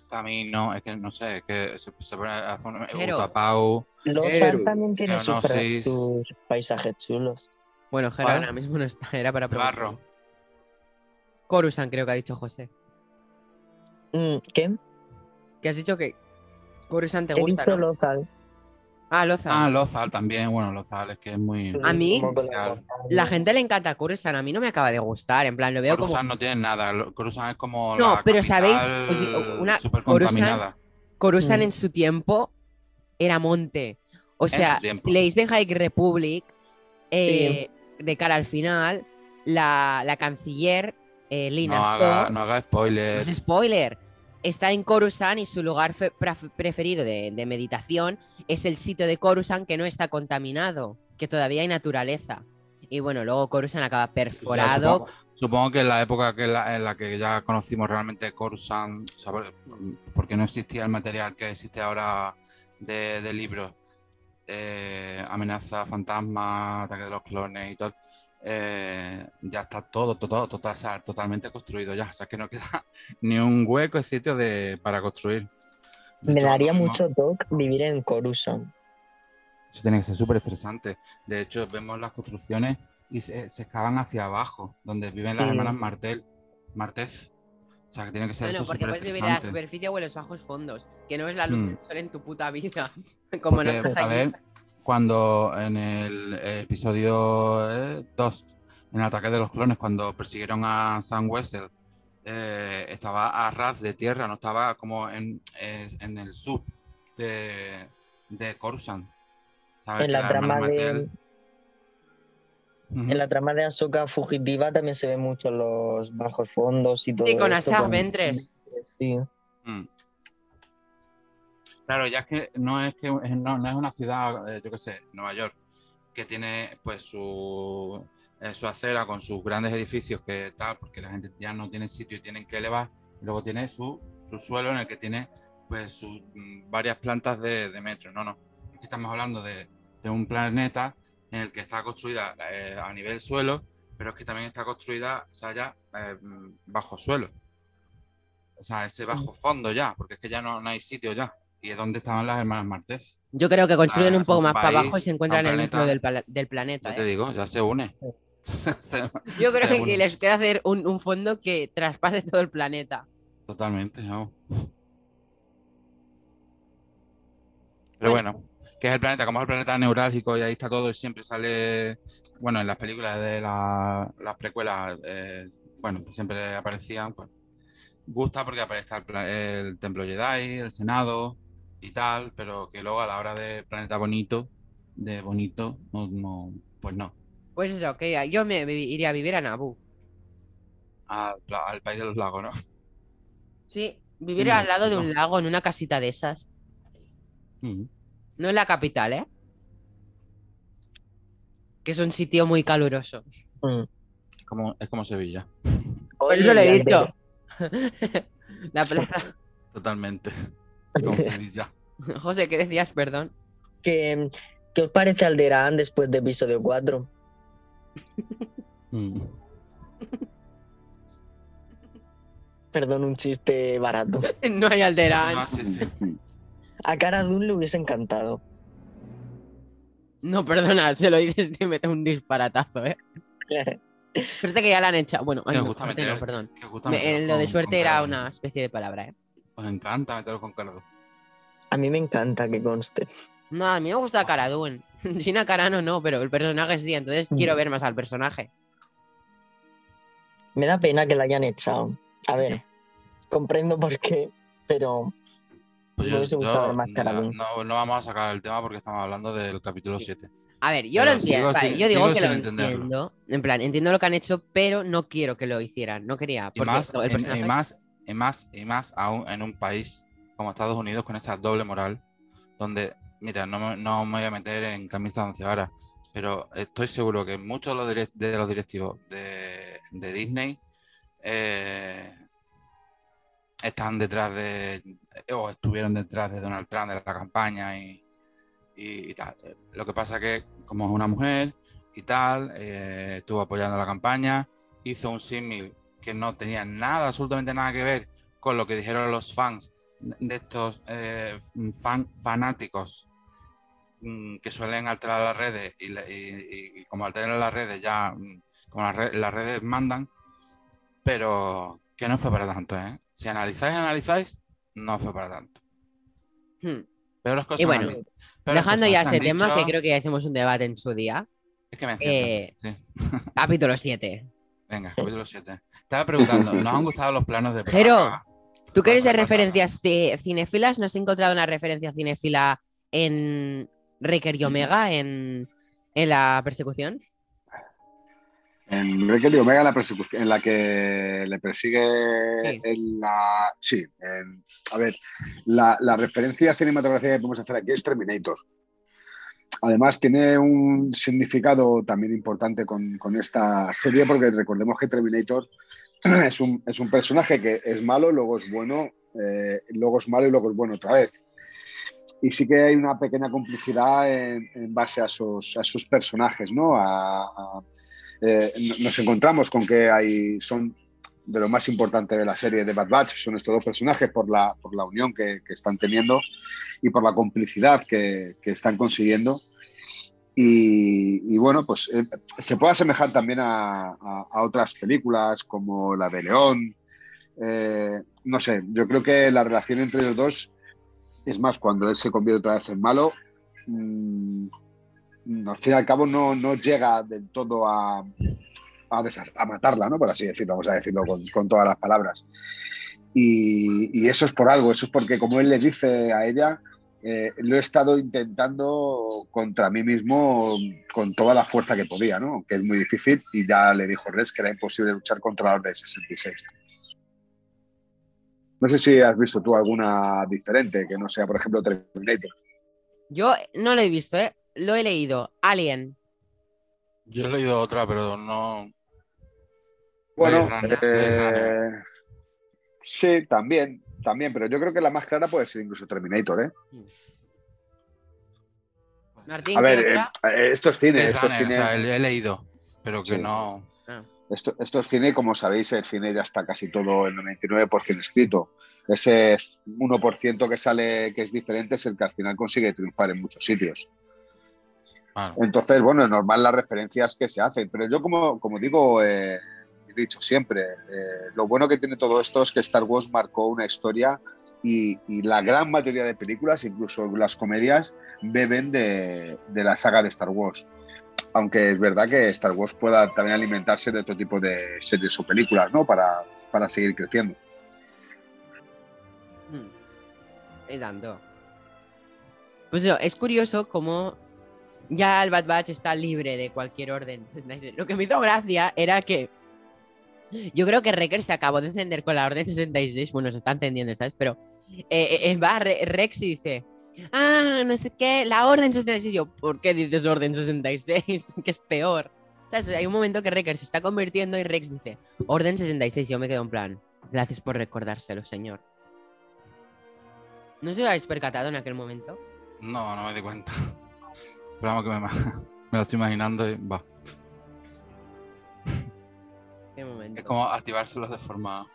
Camino, es que no sé, es que se, se pone a hacer un Pero- también tiene sus, paisajes chulos. Bueno, Jera ahora mismo no está, era para preguntar. Nevarro. Coruscant, creo que ha dicho José. Mm, ¿Qué? Que has dicho que Coruscant te He gusta, dicho ¿no? Lothal. Ah, Loza. Ah, Lozal también. Bueno, Lozal es que es muy. A mí, Como la especial. montaña. La gente le encanta Coruscant, a mí no me acaba de gustar, en plan, lo veo como... Coruscant no tiene nada. Coruscant es como. No, la pero ¿sabéis? Os digo, una- Súper Coruscant- Mm. en su tiempo era monte. O sea, si leéis de High Republic, eh, de cara al final, la, la canciller, eh, Lina No haga, no haga no spoiler. es spoiler, está en Coruscant y su lugar fe- pref- preferido de, de meditación es el sitio de Coruscant que no está contaminado, que todavía hay naturaleza. Y bueno, luego Coruscant acaba perforado. supongo- Supongo que en la época que la- en la que ya conocimos realmente Coruscant, o sea, por- porque no existía el material que existe ahora de, de libros, eh, amenaza, fantasma, ataque de los clones y todo, eh, ya está todo, todo, total- o sea, totalmente construido ya. O sea, que no queda ni un hueco, sitio de, para construir. De Me hecho, daría cuando- mucho toque vivir en Coruscant. Eso tiene que ser súper estresante. De hecho, vemos las construcciones y se, se excavan hacia abajo, donde viven las Sí. hermanas Martel, Martez. O sea, que tiene que ser Bueno, eso porque puedes vivir a la superficie o en los bajos fondos, que no ves la luz Mm. del sol en tu puta vida. Como Porque, nosotros a allí. ver, cuando en el episodio 2, en el ataque de los clones, cuando persiguieron a Sam Wessel, eh, estaba a ras de tierra, no estaba como en, eh, en el sub de, de Coruscant. ¿Sabes? En la trama de, Ujú. en la trama de Ahsoka fugitiva también se ven mucho los bajos fondos y todo. Sí, con esto, Asajj con- Ventress. Sí. Mm. Claro, ya que no es que es- no, no es una ciudad, eh, yo qué sé, Nueva York, que tiene pues su, eh, su acera con sus grandes edificios que tal, porque la gente ya no tiene sitio y tienen que elevar, y luego tiene su, su suelo en el que tiene pues sus mm, varias plantas de, de metro. No, no. Aquí estamos hablando de, de un planeta en el que está construida eh, a nivel suelo, pero es que también está construida, o sea, ya eh, mm, bajo suelo. O sea, ese bajo fondo ya, porque es que ya no, no hay sitio ya. Y es donde estaban las hermanas Martés. Yo creo que construyen Ah, un poco más para abajo y se encuentran en el núcleo del, planeta. Ya te ¿eh? digo, ya se une. Se- Yo creo que une. les queda hacer un, un fondo que traspase todo el planeta. Totalmente. Pero bueno, que es el planeta, como es el planeta neurálgico y ahí está todo y siempre sale, bueno, en las películas de la- las precuelas, eh, bueno, pues siempre aparecían, pues gusta porque aparece el Templo Jedi, el Senado y tal, pero que luego a la hora de planeta bonito, de bonito, no, no, pues no, Pues eso, que yo me iría a vivir a Naboo. al, pla- al país de los lagos, ¿no? Sí, vivir al lado de un lago en una casita de esas. Mm. No en la capital, ¿eh? Que es un sitio muy caluroso. Mm. Es como, es como Sevilla, Por eso lo y he dicho. la plaza. totalmente, José, ¿qué decías? Perdón. ¿Qué, ¿Qué os parece Alderaan después de episodio 4? Mm. Perdón, un chiste barato. No hay Alderaan. No, sí, sí. A Cara Dune le hubiese encantado. No, perdona, se lo dices y mete un disparatazo, ¿eh? Suerte que ya la han echado. Bueno, ay, Me no, meter- no, perdón. Me- en lo de suerte era una especie de palabra, ¿eh? Os encanta meteros con Cardo. A mí me encanta que conste. No, a mí me gusta Cara Dune. Gina Carano no, pero el personaje sí, entonces quiero ver más al personaje. Me da pena que la hayan echado. A ver, comprendo por qué, pero Pues yo- yo- más no, no vamos a sacar el tema porque estamos hablando del capítulo 7. A ver, yo Pero lo entiendo. sigo vale, sin- yo digo que lo entenderlo. entiendo. En plan, entiendo lo que han hecho, pero no quiero que lo hicieran. No quería. Y Porque el y- más, y más, y más aún en un país como Estados Unidos con esa doble moral, donde, mira, no me, no me voy a meter en camisa de once varas, pero estoy seguro que muchos de los, directivos de, de Disney eh, están detrás de, o estuvieron detrás de Donald Trump, de la campaña y, y- y tal. Lo que pasa que, como es una mujer y tal, eh, estuvo apoyando la campaña, hizo un símil que no tenía nada, absolutamente nada que ver con lo que dijeron los fans de estos eh, fan, fanáticos mm, que suelen alterar las redes y, como alteran las redes ya, mm, como las, re- las redes mandan, pero que no fue para tanto, ¿eh? Si analizáis, analizáis, no fue para tanto. Hmm. Peores cosas, Y bueno. han Pero Dejando ya se ese tema, que creo que ya hicimos un debate en su día. Es que me encierro, eh, sí. Capítulo 7. Venga, capítulo 7. Estaba preguntando, ¿nos han gustado los planos de Braga? Tú que eres de referencias de cinéfilas, ¿no has encontrado una referencia cinéfila en Riker y Omega en, en la persecución? En Breaker y Omega, la persecución, en la que le persigue Sí. en la. Sí, en- a ver, la, la referencia cinematográfica que podemos hacer aquí es Terminator. Además, tiene un significado también importante con, esta serie, porque recordemos que Terminator es un, es un personaje que es malo, luego es bueno, eh, luego es malo y luego es bueno otra vez. Y sí que hay una pequeña complicidad en, base a sus, personajes, eh, no- nos encontramos con que hay, son de lo más importante de la serie de Bad Batch, son estos dos personajes por la, por la unión que, que están teniendo y por la complicidad que, que están consiguiendo. Y, y bueno, pues eh, se puede asemejar también a, a- a otras películas como la de León. Eh, no sé, yo creo que la relación entre los dos, es más, cuando él se convierte otra vez en malo, mm, al fin y al cabo no, no llega del todo a, a, matarla, ¿no? Por así decirlo, vamos a decirlo con, con todas las palabras. Y, y eso es por algo, eso es porque como él le dice a ella, eh, lo he estado intentando contra mí mismo con toda la fuerza que podía, ¿no? Que es muy difícil y ya le dijo Res que era imposible luchar contra la Orden 66. No sé si has visto tú alguna diferente que no sea, por ejemplo, Terminator. Yo no lo he visto, ¿eh? Lo he leído. Alien. Yo he leído otra, pero no. Bueno, eh, sí, también, también, pero yo creo que la más clara puede ser incluso Terminator, ¿eh? Martín, A ¿qué ver, eh, eh, esto es cine, esto es Runner, cine, o sea, he he leído, pero que Sí. no. esto, esto es cine, como sabéis, el cine ya está casi todo el 99% escrito. Ese 1% que sale que es diferente es el que al final consigue triunfar en muchos sitios. Bueno, Entonces, bueno, es normal las referencias que se hacen, pero yo como, como digo, eh, dicho siempre, eh, lo bueno que tiene todo esto es que Star Wars marcó una historia y, la gran mayoría de películas, incluso las comedias, beben de, la saga de Star Wars. Aunque es verdad que Star Wars pueda también alimentarse de otro tipo de series o películas, ¿no? Para, para seguir creciendo. Hmm. Y tanto. Pues eso, es curioso cómo ya el Bad Batch está libre de cualquier orden. 66. Lo que me hizo gracia era que yo creo que Recker se acabó de encender con la orden 66. Bueno, se está encendiendo, ¿sabes? Pero eh, eh, va Re- Rex y dice, ah, no sé qué, la orden 66. Yo, ¿por qué dices orden 66? que es peor. ¿Sabes? Hay un momento que Recker se está convirtiendo y Rex dice, orden 66. Yo me quedo en plan, gracias por recordárselo, señor. ¿No os habéis percatado en aquel momento? no, no me di cuenta. Pero vamos que me, me lo estoy imaginando y va. ¿Qué momento? Es como activárselos de forma.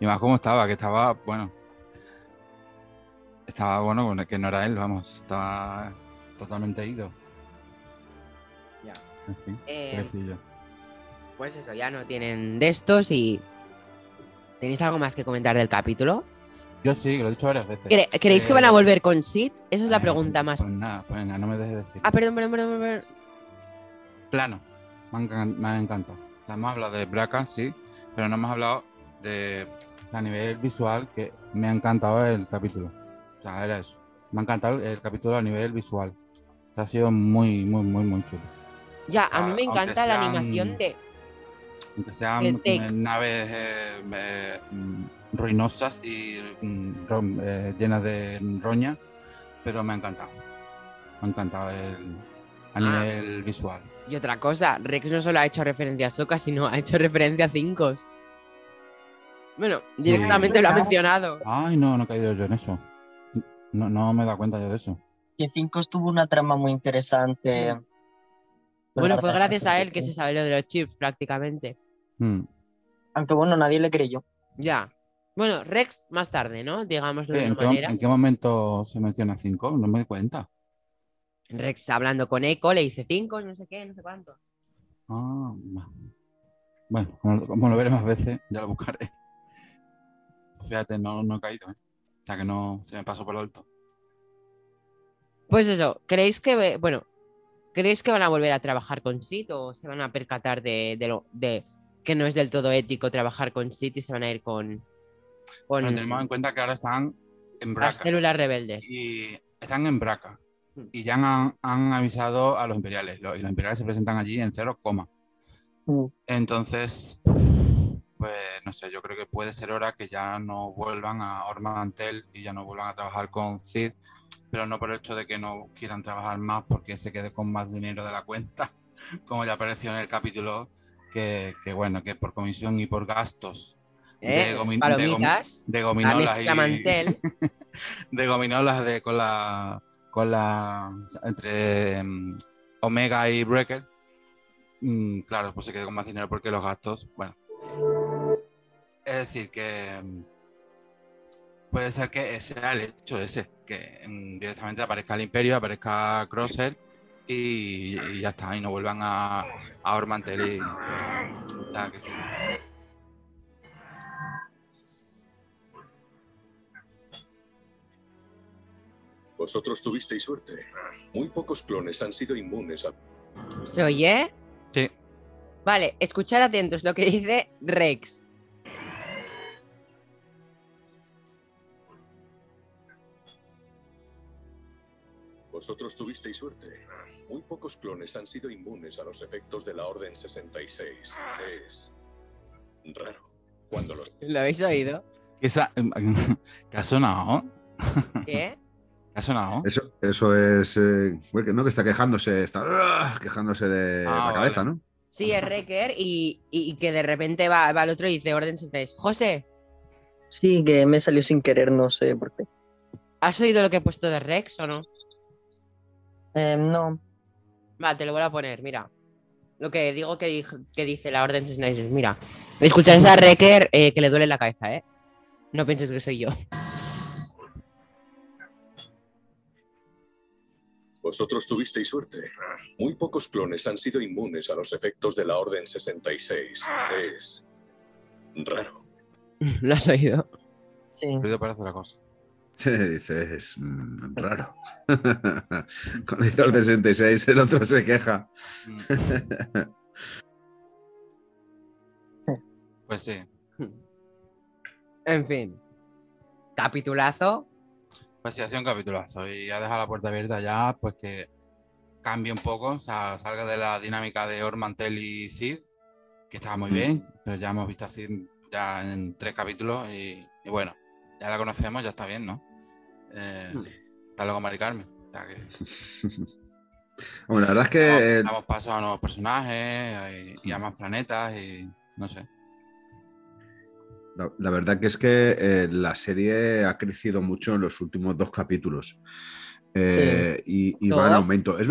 Y más cómo estaba, que estaba, bueno. Estaba bueno, que no era él, vamos. Estaba totalmente ido. Ya. En fin, Eh, pues eso, ya no tienen de estos y... ¿Tenéis algo más que comentar del capítulo? Yo sí, lo he dicho varias veces. ¿Cre- ¿Creéis que van a Eh, volver con Sid? Esa es la eh, pregunta más... Pues nada, pues venga, no me dejes decir. Ah, perdón, perdón, perdón, perdón. Planos. Me han encantado. O sea, hemos hablado de Braca, sí, pero no hemos hablado de. o sea, a nivel visual, que me ha encantado el capítulo. O sea, era eso. Me ha encantado el, capítulo a nivel visual. O sea, ha sido muy, muy, muy, muy chulo. Ya, a mí me encanta la animación de... Aunque sean eh, naves eh, eh, mm, ruinosas y mm, eh, llenas de roña, pero me ha encantado. Me ha encantado el, a Ah. nivel visual. Y otra cosa, Rex no solo ha hecho referencia a Soka, sino ha hecho referencia a Cinco. Bueno, Sí. directamente lo ha mencionado. Ay, no, no he caído yo en eso. No, no me he dado cuenta yo de eso. Y 5 tuvo una trama muy interesante. Bueno, fue gracias a él que se sabe lo de los chips prácticamente. Mm. Aunque bueno, nadie le creyó. Ya. Bueno, Rex más tarde, ¿no? Digámoslo de ¿En una qué, manera. en qué momento se menciona 5? No me di cuenta. Rex hablando con Echo le dice cinco, no sé qué, no sé cuánto. Ah, bueno, como, como lo veré más veces, ya lo buscaré. Fíjate, no, no he caído, ¿eh? O sea que no se me pasó por alto. Pues eso, ¿creéis que, bueno, ¿creéis que van a volver a trabajar con Sid o se van a percatar de, de lo de que no es del todo ético trabajar con Sid y se van a ir con, con Bueno, tenemos en cuenta que ahora están en las Braca. células rebeldes? Y están en Braca. Mm. Y ya han, han avisado a los imperiales. Y los imperiales se presentan allí en cero coma. Mm. Entonces, pues no sé, yo creo que puede ser hora que ya no vuelvan a Ormantel y ya no vuelvan a trabajar con Cid, pero no por el hecho de que no quieran trabajar más porque se quede con más dinero de la cuenta, como ya apareció en el capítulo, que, que bueno, que por comisión y por gastos ¿Eh? de gomi- de gomi- Palomitas, de la gominolas y de gominolas de con la con la entre mm, Omega y Breaker mm, claro pues se quedó con más dinero porque los gastos bueno. Es decir que mm, puede ser que sea el hecho ese que mm, directamente aparezca el Imperio aparezca Crosser y, ya está y no vuelvan a, a Ormantel y que sí Vosotros tuvisteis suerte. Muy pocos clones han sido inmunes a... ¿Se oye? sí Vale, escuchar atentos lo que dice Rex. Vosotros tuvisteis suerte. Muy pocos clones han sido inmunes a los efectos de la Orden 66. Es raro. Cuando los ¿Lo habéis oído? Esa, ¿Qué ha sonado? ¿Qué? ¿Qué ha sonado? Eso, eso es. eh, no, que está quejándose, está ¡ah! quejándose de Ah, la cabeza, vale. ¿no? Sí, es Reker y, y- que de repente va, va al otro y dice Orden 66. José, Sí, que me salió sin querer, no sé por qué. ¿has oído lo que he puesto de Rex o no? Eh, no, Va, te lo voy a poner, mira. Lo que digo que, dice la Orden 66. Mira, escucháis a Reker eh, que le duele la cabeza, ¿eh? No pienses que soy yo. Vosotros tuvisteis suerte. Muy pocos clones han sido inmunes a los efectos de la Orden 66. Es raro. ¿Lo has oído? sí. Ruido parece otra cosa. Sí, dice, es mm, raro. Cuando dice el 66, el otro se queja. Pues sí. En fin. Capitulazo. Pues sí, ha sido un capitulazo y ha dejado la puerta abierta ya, pues que cambie un poco, o sea, salga de la dinámica de Ormantel y Cid, que estaba muy Mm. bien, pero ya hemos visto a Cid ya en tres capítulos y, y bueno, ya la conocemos, ya está bien, ¿no? Eh, Mm. Hasta luego, Mari Carmen. O sea, que Bueno, la verdad es que damos, eh, damos paso a nuevos personajes y, y a más planetas y no sé. La, la verdad que es que eh, la serie ha crecido mucho en los últimos dos capítulos. Eh, y, y va en aumento. Es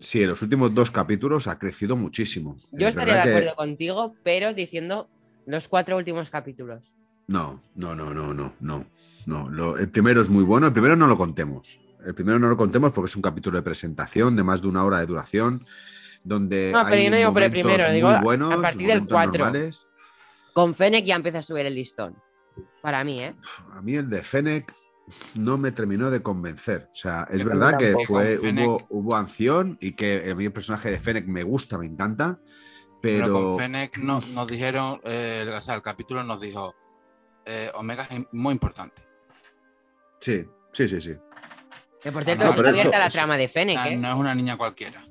sí, en los últimos dos capítulos ha crecido muchísimo. Yo Es estaría de que- acuerdo contigo, pero diciendo los cuatro últimos capítulos. No, no, no, no, no, no. no. Lo- el primero es muy bueno, el primero no lo contemos. El primero no lo contemos porque es un capítulo de presentación de más de una hora de duración, donde No, pero hay yo no digo por el primero, digo a buenos, partir del momentos cuatro. normales. Con Fennec ya empieza a subir el listón. Para mí, ¿eh? A mí el de Fennec no me terminó de convencer. O sea, es verdad que fue, hubo, hubo acción y que a mí el personaje de Fennec me gusta, me encanta, Pero, pero... con Fennec no- nos dijeron, eh, o sea, el capítulo nos dijo, eh, Omega es muy importante. Sí, sí, sí, sí. Que por cierto, no, pero abierta eso- la trama de Fennec, ¿eh? no es una niña cualquiera.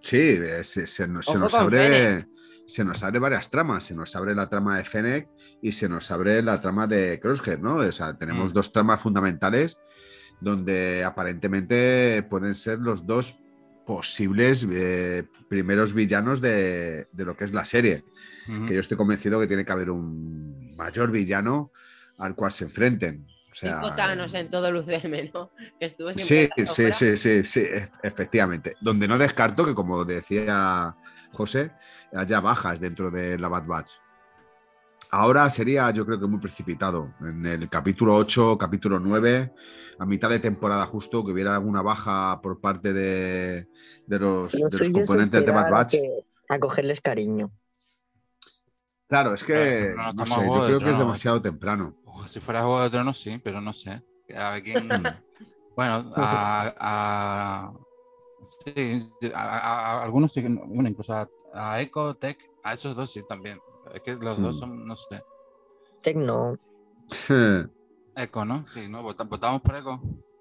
Sí, se, se nos, se abre, Fennec. Se nos abre varias tramas. Se nos abre la trama de Fennec y se nos abre la trama de Crosshair, ¿no? O sea, tenemos Mm. dos tramas fundamentales donde aparentemente pueden ser los dos posibles eh, primeros villanos de, de lo que es la serie. Que yo estoy convencido que tiene que haber un mayor villano al cual se enfrenten. O sea, Tipo Thanos en todo el UCM, ¿no? Que estuvo Sí, sí, sí, sí, sí, e- efectivamente. Donde no descarto que, como decía José, haya bajas dentro de la Bad Batch. Ahora sería, yo creo que muy precipitado. En el capítulo 8, capítulo 9, a mitad de temporada justo, que hubiera alguna baja por parte de, de los, de componentes de Bad Batch. A cogerles cariño. Claro, es que no sé, yo creo que es demasiado temprano. Si fuera Juego de Tronos, sí, pero no sé. A ver quién. Bueno, a, a- sí, a, a- a algunos sí, que no- bueno, incluso a, a Echo, Tech, a esos dos sí también. Es que los dos Hmm. son, no sé. Tecno. Echo, ¿no? Sí, ¿no? Vota- Votamos por Echo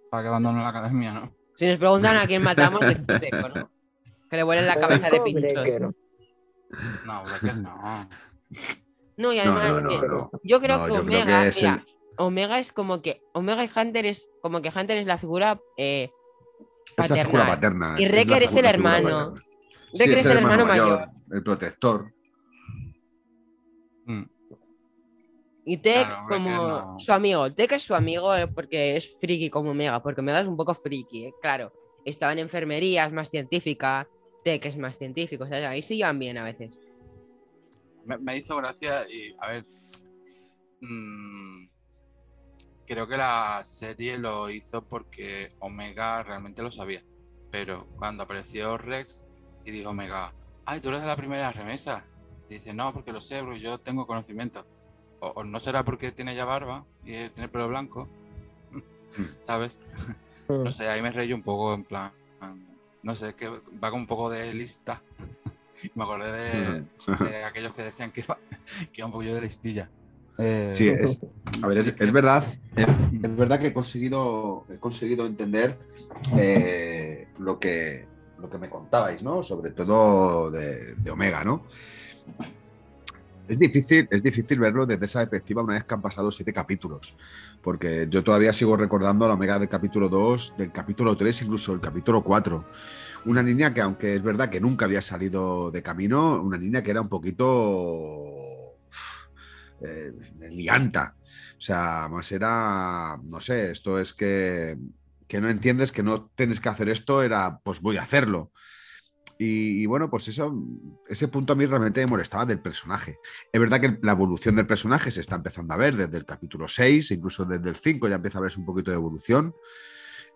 para que abandone la academia, ¿no? Si nos preguntan a quién matamos, decimos Echo, ¿no? Que le vuelen la cabeza de pinchos. No, Breaker no. No, y No, además no, es no, que no. yo creo No, que yo creo Omega, que es mira, el- Omega es como que Omega y Hunter es como que Hunter es la figura eh, Es la figura paternal. paterna. Y es- la es el hermano. Wrecker es el hermano mayor. El protector. Mm. Y Tech Claro, como no. su amigo. Tech es su amigo eh, porque es friki como Omega, porque Omega es un poco friki, eh, claro. Estaba en enfermería, es más científica. Tech es más científico, o sea, ahí se llevan bien a veces. Me, me hizo gracia y, a ver, mm, creo que la serie lo hizo porque Omega realmente lo sabía. Pero cuando apareció Rex y dijo Omega, ay, tú eres de la primera remesa. Y dice, no, porque lo sé, bro, yo tengo conocimiento. O, o no será porque tiene ya barba y tiene pelo blanco, ¿sabes? No sé, ahí me reí un poco en plan, no sé, que va con un poco de lista. me acordé de, de aquellos que decían que iba, que iba un poquillo de listilla. Eh, Sí, es, a ver, es, es verdad, es, es verdad que he conseguido, he conseguido entender eh, lo, que, lo que me contabais, ¿no? Sobre todo de, de Omega, ¿no? Es difícil, es difícil verlo desde esa perspectiva una vez que han pasado siete capítulos, porque yo todavía sigo recordando la Omega del capítulo 2, del capítulo 3, incluso el capítulo 4. Una niña que, aunque es verdad que nunca había salido de camino, una niña que era un poquito eh, lianta. O sea, más era, no sé, esto es que, que no entiendes que no tienes que hacer esto, era, pues voy a hacerlo. Y, bueno, pues eso, ese punto a mí realmente me molestaba del personaje. Es verdad que la evolución del personaje se está empezando a ver desde el capítulo 6, incluso desde el 5 ya empieza a verse un poquito de evolución.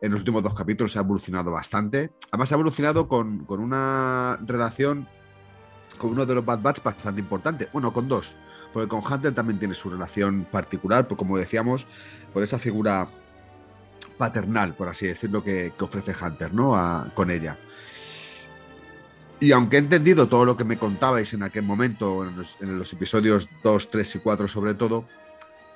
En los últimos dos capítulos se ha evolucionado bastante. Además, ha evolucionado con, con una relación con uno de los Bad Batch bastante importante. Bueno, con dos. Porque con Hunter también tiene su relación particular, por como decíamos, por esa figura paternal, por así decirlo, que, ofrece Hunter, ¿no? A- con ella. Y aunque he entendido todo lo que me contabais en aquel momento, en los, en los episodios 2, 3 y 4 sobre todo,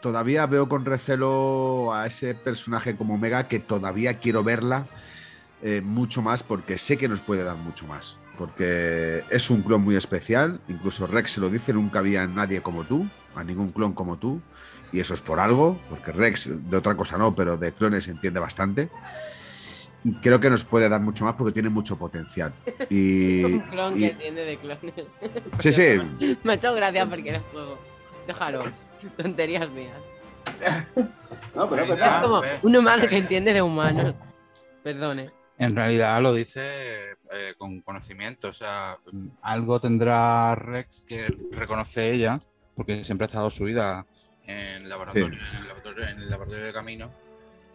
todavía veo con recelo a ese personaje como Omega que todavía quiero verla eh, mucho más porque sé que nos puede dar mucho más. Porque es un clon muy especial, incluso Rex se lo dice, nunca había nadie como tú, a ningún clon como tú, y eso es por algo, porque Rex de otra cosa no, pero de clones entiende bastante. Y creo que nos puede dar mucho más porque tiene mucho potencial. Y, Un clon y- que entiende de clones. sí, sí, Me ha hecho gracia porque era juego. Déjalo. Tonterías mías. No, pero es Ah, Es como un humano que entiende de humanos. Perdone. En realidad lo dice eh, con conocimiento, o sea, algo tendrá Rex que reconoce ella, porque siempre ha estado su vida en el laboratorio, en el laboratorio, en el laboratorio de camino,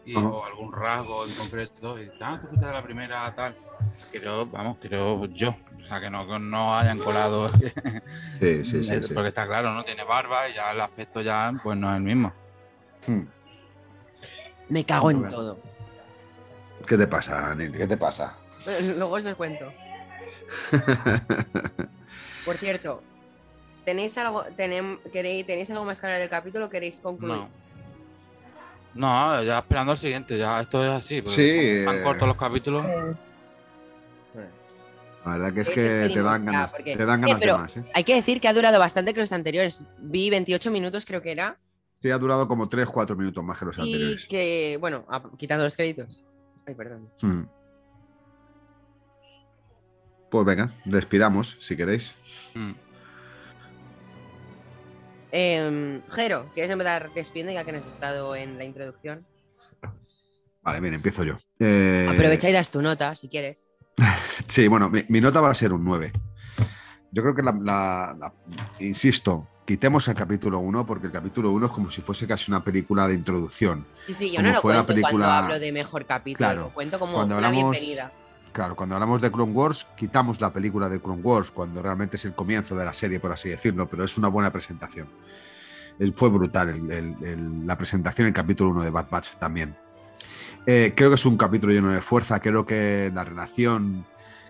y, o algún rasgo en concreto, y dice, ah, tú fuiste de la primera, tal. Creo, vamos, creo yo, o sea, que no, no hayan colado, Sí, sí, sí, sí. porque está claro, no tiene barba y ya el aspecto ya, pues no es el mismo. Hmm. Me cago en todo. ¿Qué te pasa, Neil? ¿Qué te pasa? Luego os lo cuento. Por cierto, ¿tenéis algo, tenem- queréis, ¿tenéis algo más que hablar del capítulo o queréis concluir? No. No, ya esperando al siguiente, ya esto es así, Sí, son tan eh. cortos los capítulos. La verdad que es que te dan ganas, porque- te dan Eh, ganas pero- de más. ¿eh? Hay que decir que ha durado bastante que los anteriores. Vi 28 minutos, creo que era. Sí, ha durado como 3-4 minutos más que los Y anteriores. que, bueno, quitando los créditos. Ay, perdón. Hmm. Pues venga, despidamos si queréis. Mm. Em, Jero, ¿quieres empezar despidiendo ya que no has estado en la introducción? Vale, bien, empiezo yo. Eh, Aprovecha y das tu nota, si quieres. Sí, bueno, mi, mi nota va a ser un 9. Yo creo que la, la- la- insisto, quitemos el capítulo 1 porque el capítulo 1 es como si fuese casi una película de introducción. Sí, sí, yo no lo cuento cuando película- hablo de mejor capítulo, Claro, lo cuento como cuando una hablamos- bienvenida. Claro, cuando hablamos de Clone Wars, quitamos la película de Clone Wars, cuando realmente es el comienzo de la serie, por así decirlo, pero es una buena presentación. Es- Fue brutal el- el- el- la presentación, el capítulo 1 de Bad Batch también. Eh, creo que es un capítulo lleno de fuerza. Creo que la relación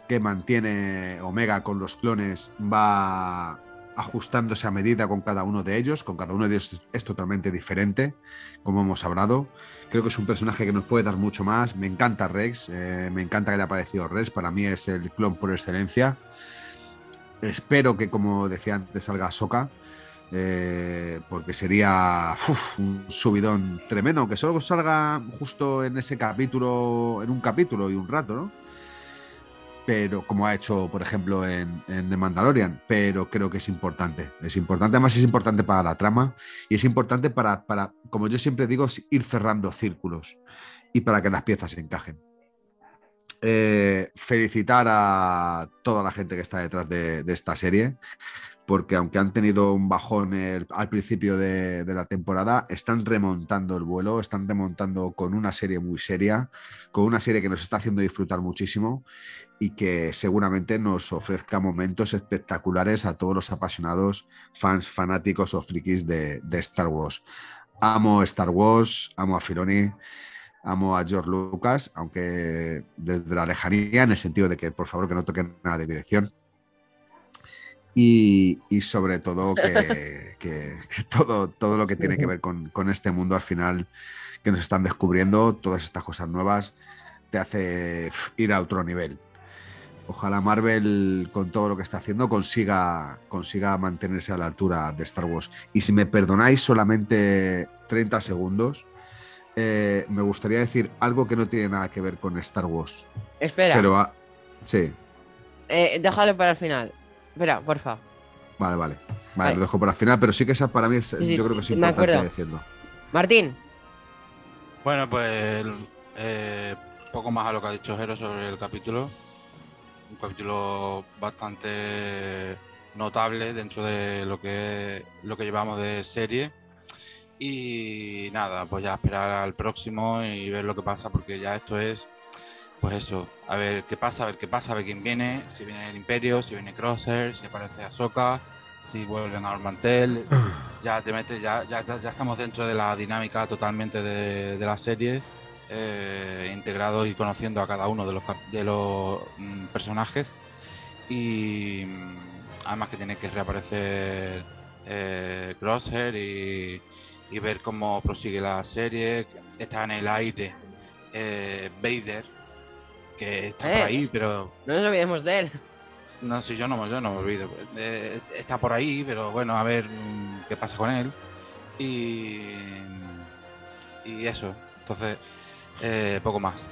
que mantiene Omega con los clones va ajustándose a medida con cada uno de ellos. Con cada uno de ellos es totalmente diferente, como hemos hablado. Creo que es un personaje que nos puede dar mucho más. Me encanta Rex, eh, me encanta que haya aparecido Rex. Para mí es el clon por excelencia. Espero que, como decía antes, salga Soka. Eh, porque sería un subidón tremendo, aunque solo salga justo en ese capítulo, en un capítulo y un rato, ¿no? Pero como ha hecho, por ejemplo, en, The Mandalorian, pero creo que es importante. Es importante, además es importante para la trama y es importante para, para como yo siempre digo, ir cerrando círculos y para que las piezas se encajen. Eh, felicitar a toda la gente que está detrás de, de esta serie porque aunque han tenido un bajón el, al principio de, de, la temporada, están remontando el vuelo, están remontando con una serie muy seria, con una serie que nos está haciendo disfrutar muchísimo y que seguramente nos ofrezca momentos espectaculares a todos los apasionados fans, fanáticos o frikis de, de Star Wars. Amo Star Wars, amo a Filoni, amo a George Lucas, aunque desde la lejanía, en el sentido de que por favor que no toquen nada de dirección y, y, sobre todo que, que, que, todo, todo lo que tiene que ver con, con, este mundo al final que nos están descubriendo, todas estas cosas nuevas, te hace ir a otro nivel. Ojalá Marvel, con todo lo que está haciendo, consiga, consiga mantenerse a la altura de Star Wars. Y si me perdonáis solamente 30 segundos, eh, me gustaría decir algo que no tiene nada que ver con Star Wars. Espera. Pero, ah, sí. Eh, déjalo para el final. Espera, porfa. Vale, vale. Vale, lo dejo para el final, pero sí que esa para mí es, sí, yo creo que es importante decirlo. Martín. Bueno, pues eh, poco más a lo que ha dicho Jero sobre el capítulo. Un capítulo bastante notable dentro de lo que, lo que llevamos de serie. Y nada, pues ya esperar al próximo y ver lo que pasa, porque ya esto es pues eso, a ver qué pasa, a ver qué pasa, a ver quién viene, si viene el Imperio, si viene Crosser, si aparece Ahsoka, si vuelven a Ormantel, ya te metes, ya, ya, ya estamos dentro de la dinámica totalmente de, de la serie, eh, integrados y conociendo a cada uno de los, de los mm, personajes. Y mm, además que tiene que reaparecer eh, Crosshair y, y, ver cómo prosigue la serie, está en el aire eh, Vader que está eh, por ahí, pero. No nos olvidemos de él. No, si yo no, yo no me olvido. Eh, está por ahí, pero bueno, a ver qué pasa con él. Y. Y eso. Entonces, eh, poco más.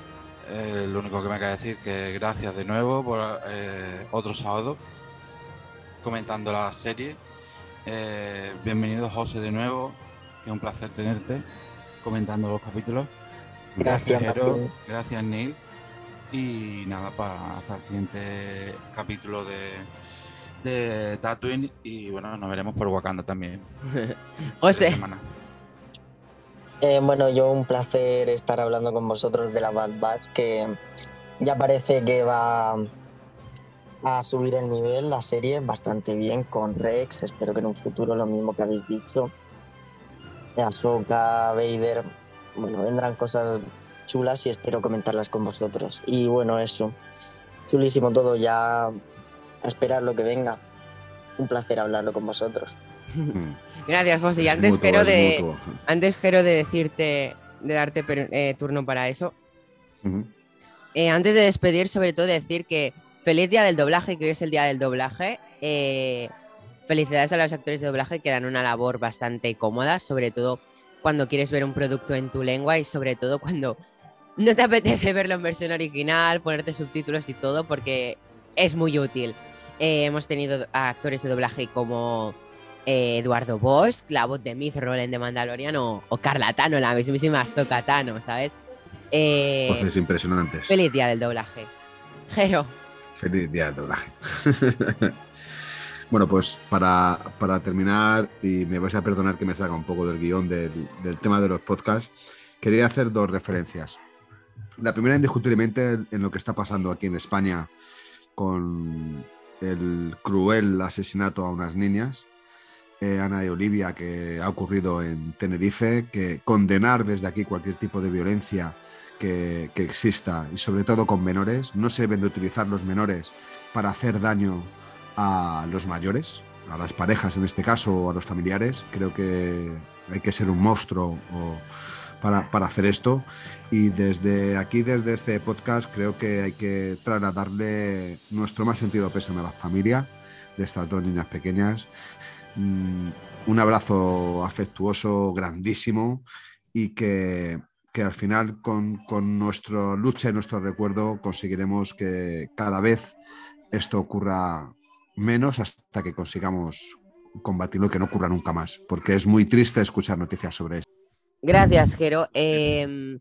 Eh, lo único que me queda decir que gracias de nuevo por otro sábado comentando la serie. bienvenido José de nuevo, que es un placer tenerte comentando los capítulos. Gracias, gracias, gracias Neil. Y nada, para hasta el siguiente capítulo de, de Tatooine. Y bueno, nos veremos por Wakanda también. José. Eh, bueno, yo un placer estar hablando con vosotros de la Bad Batch, que ya parece que va a subir el nivel, la serie, bastante bien con Rex. Espero que en un futuro lo mismo que habéis dicho. Ahsoka, Vader, bueno, vendrán cosas chulas y espero comentarlas con vosotros. Y bueno, eso. Chulísimo todo, ya a esperar lo que venga. Un placer hablarlo con vosotros. Gracias, José. Y antes, Jero, de, antes, Jero, de decirte, de darte eh, turno para eso. Uh -huh. eh, antes de despedir, sobre todo decir que feliz día del doblaje, que hoy es el día del doblaje. Eh, felicidades a los actores de doblaje que dan una labor bastante cómoda, sobre todo cuando quieres ver un producto en tu lengua y sobre todo cuando no te apetece verlo en versión original, ponerte subtítulos y todo, porque es muy útil. Eh, hemos tenido actores de doblaje como eh, Eduardo Bosch, la voz de Myth Roland de Mandalorian, o, o Carla Tano, la mismísima Sokatano, ¿sabes? Eh, Voces impresionantes. Feliz día del doblaje. Jero. Feliz día del doblaje. bueno, pues para, para, terminar, y me vais a perdonar que me salga un poco del guion del, del tema de los podcasts, quería hacer dos referencias. La primera, indiscutiblemente, en lo que está pasando aquí en España con el cruel asesinato a unas niñas, eh, Ana y Olivia, que ha ocurrido en Tenerife, que condenar desde aquí cualquier tipo de violencia que, que exista y sobre todo con menores. No se deben de utilizar los menores para hacer daño a los mayores, a las parejas en este caso o a los familiares. Creo que hay que ser un monstruo para, para hacer esto. Y desde aquí, desde este podcast, creo que hay que trasladarle nuestro más sentido pésame a la familia de estas dos niñas pequeñas. Mm, un abrazo afectuoso, grandísimo y que, que al final con, con nuestra lucha y nuestro recuerdo conseguiremos que cada vez esto ocurra menos hasta que consigamos combatirlo y que no ocurra nunca más, porque es muy triste escuchar noticias sobre esto. Gracias, Jero. Eh,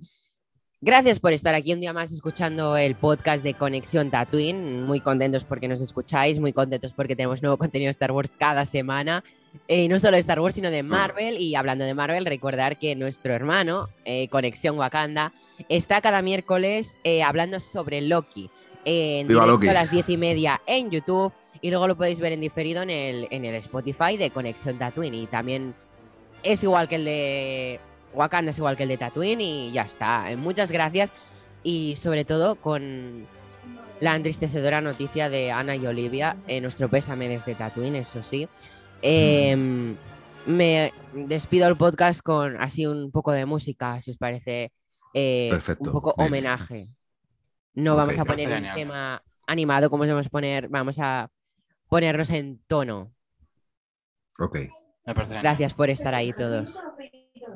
gracias por estar aquí un día más escuchando el podcast de Conexión Tatooine. Muy contentos porque nos escucháis, muy contentos porque tenemos nuevo contenido de Star Wars cada semana. Eh, y no solo de Star Wars, sino de Marvel. Y hablando de Marvel, recordar que nuestro hermano, eh, Conexión Wakanda, está cada miércoles eh, hablando sobre Loki. eh, en ¡Viva directo Loki! a las diez y media en YouTube. Y luego lo podéis ver en diferido en el, en el Spotify de Conexión Tatooine. Y también es igual que el de Wakanda, es igual que el de Tatooine y ya está. Eh, Muchas gracias y sobre todo con la entristecedora noticia de Ana y Olivia, eh, nuestro pésame desde Tatooine, eso sí. Eh, me despido el podcast con así un poco de música, si os parece eh, Perfecto, un poco bien. homenaje. No vamos a poner un tema animado, como vamos a poner, vamos a ponernos en tono. Ok. Gracias por estar ahí todos.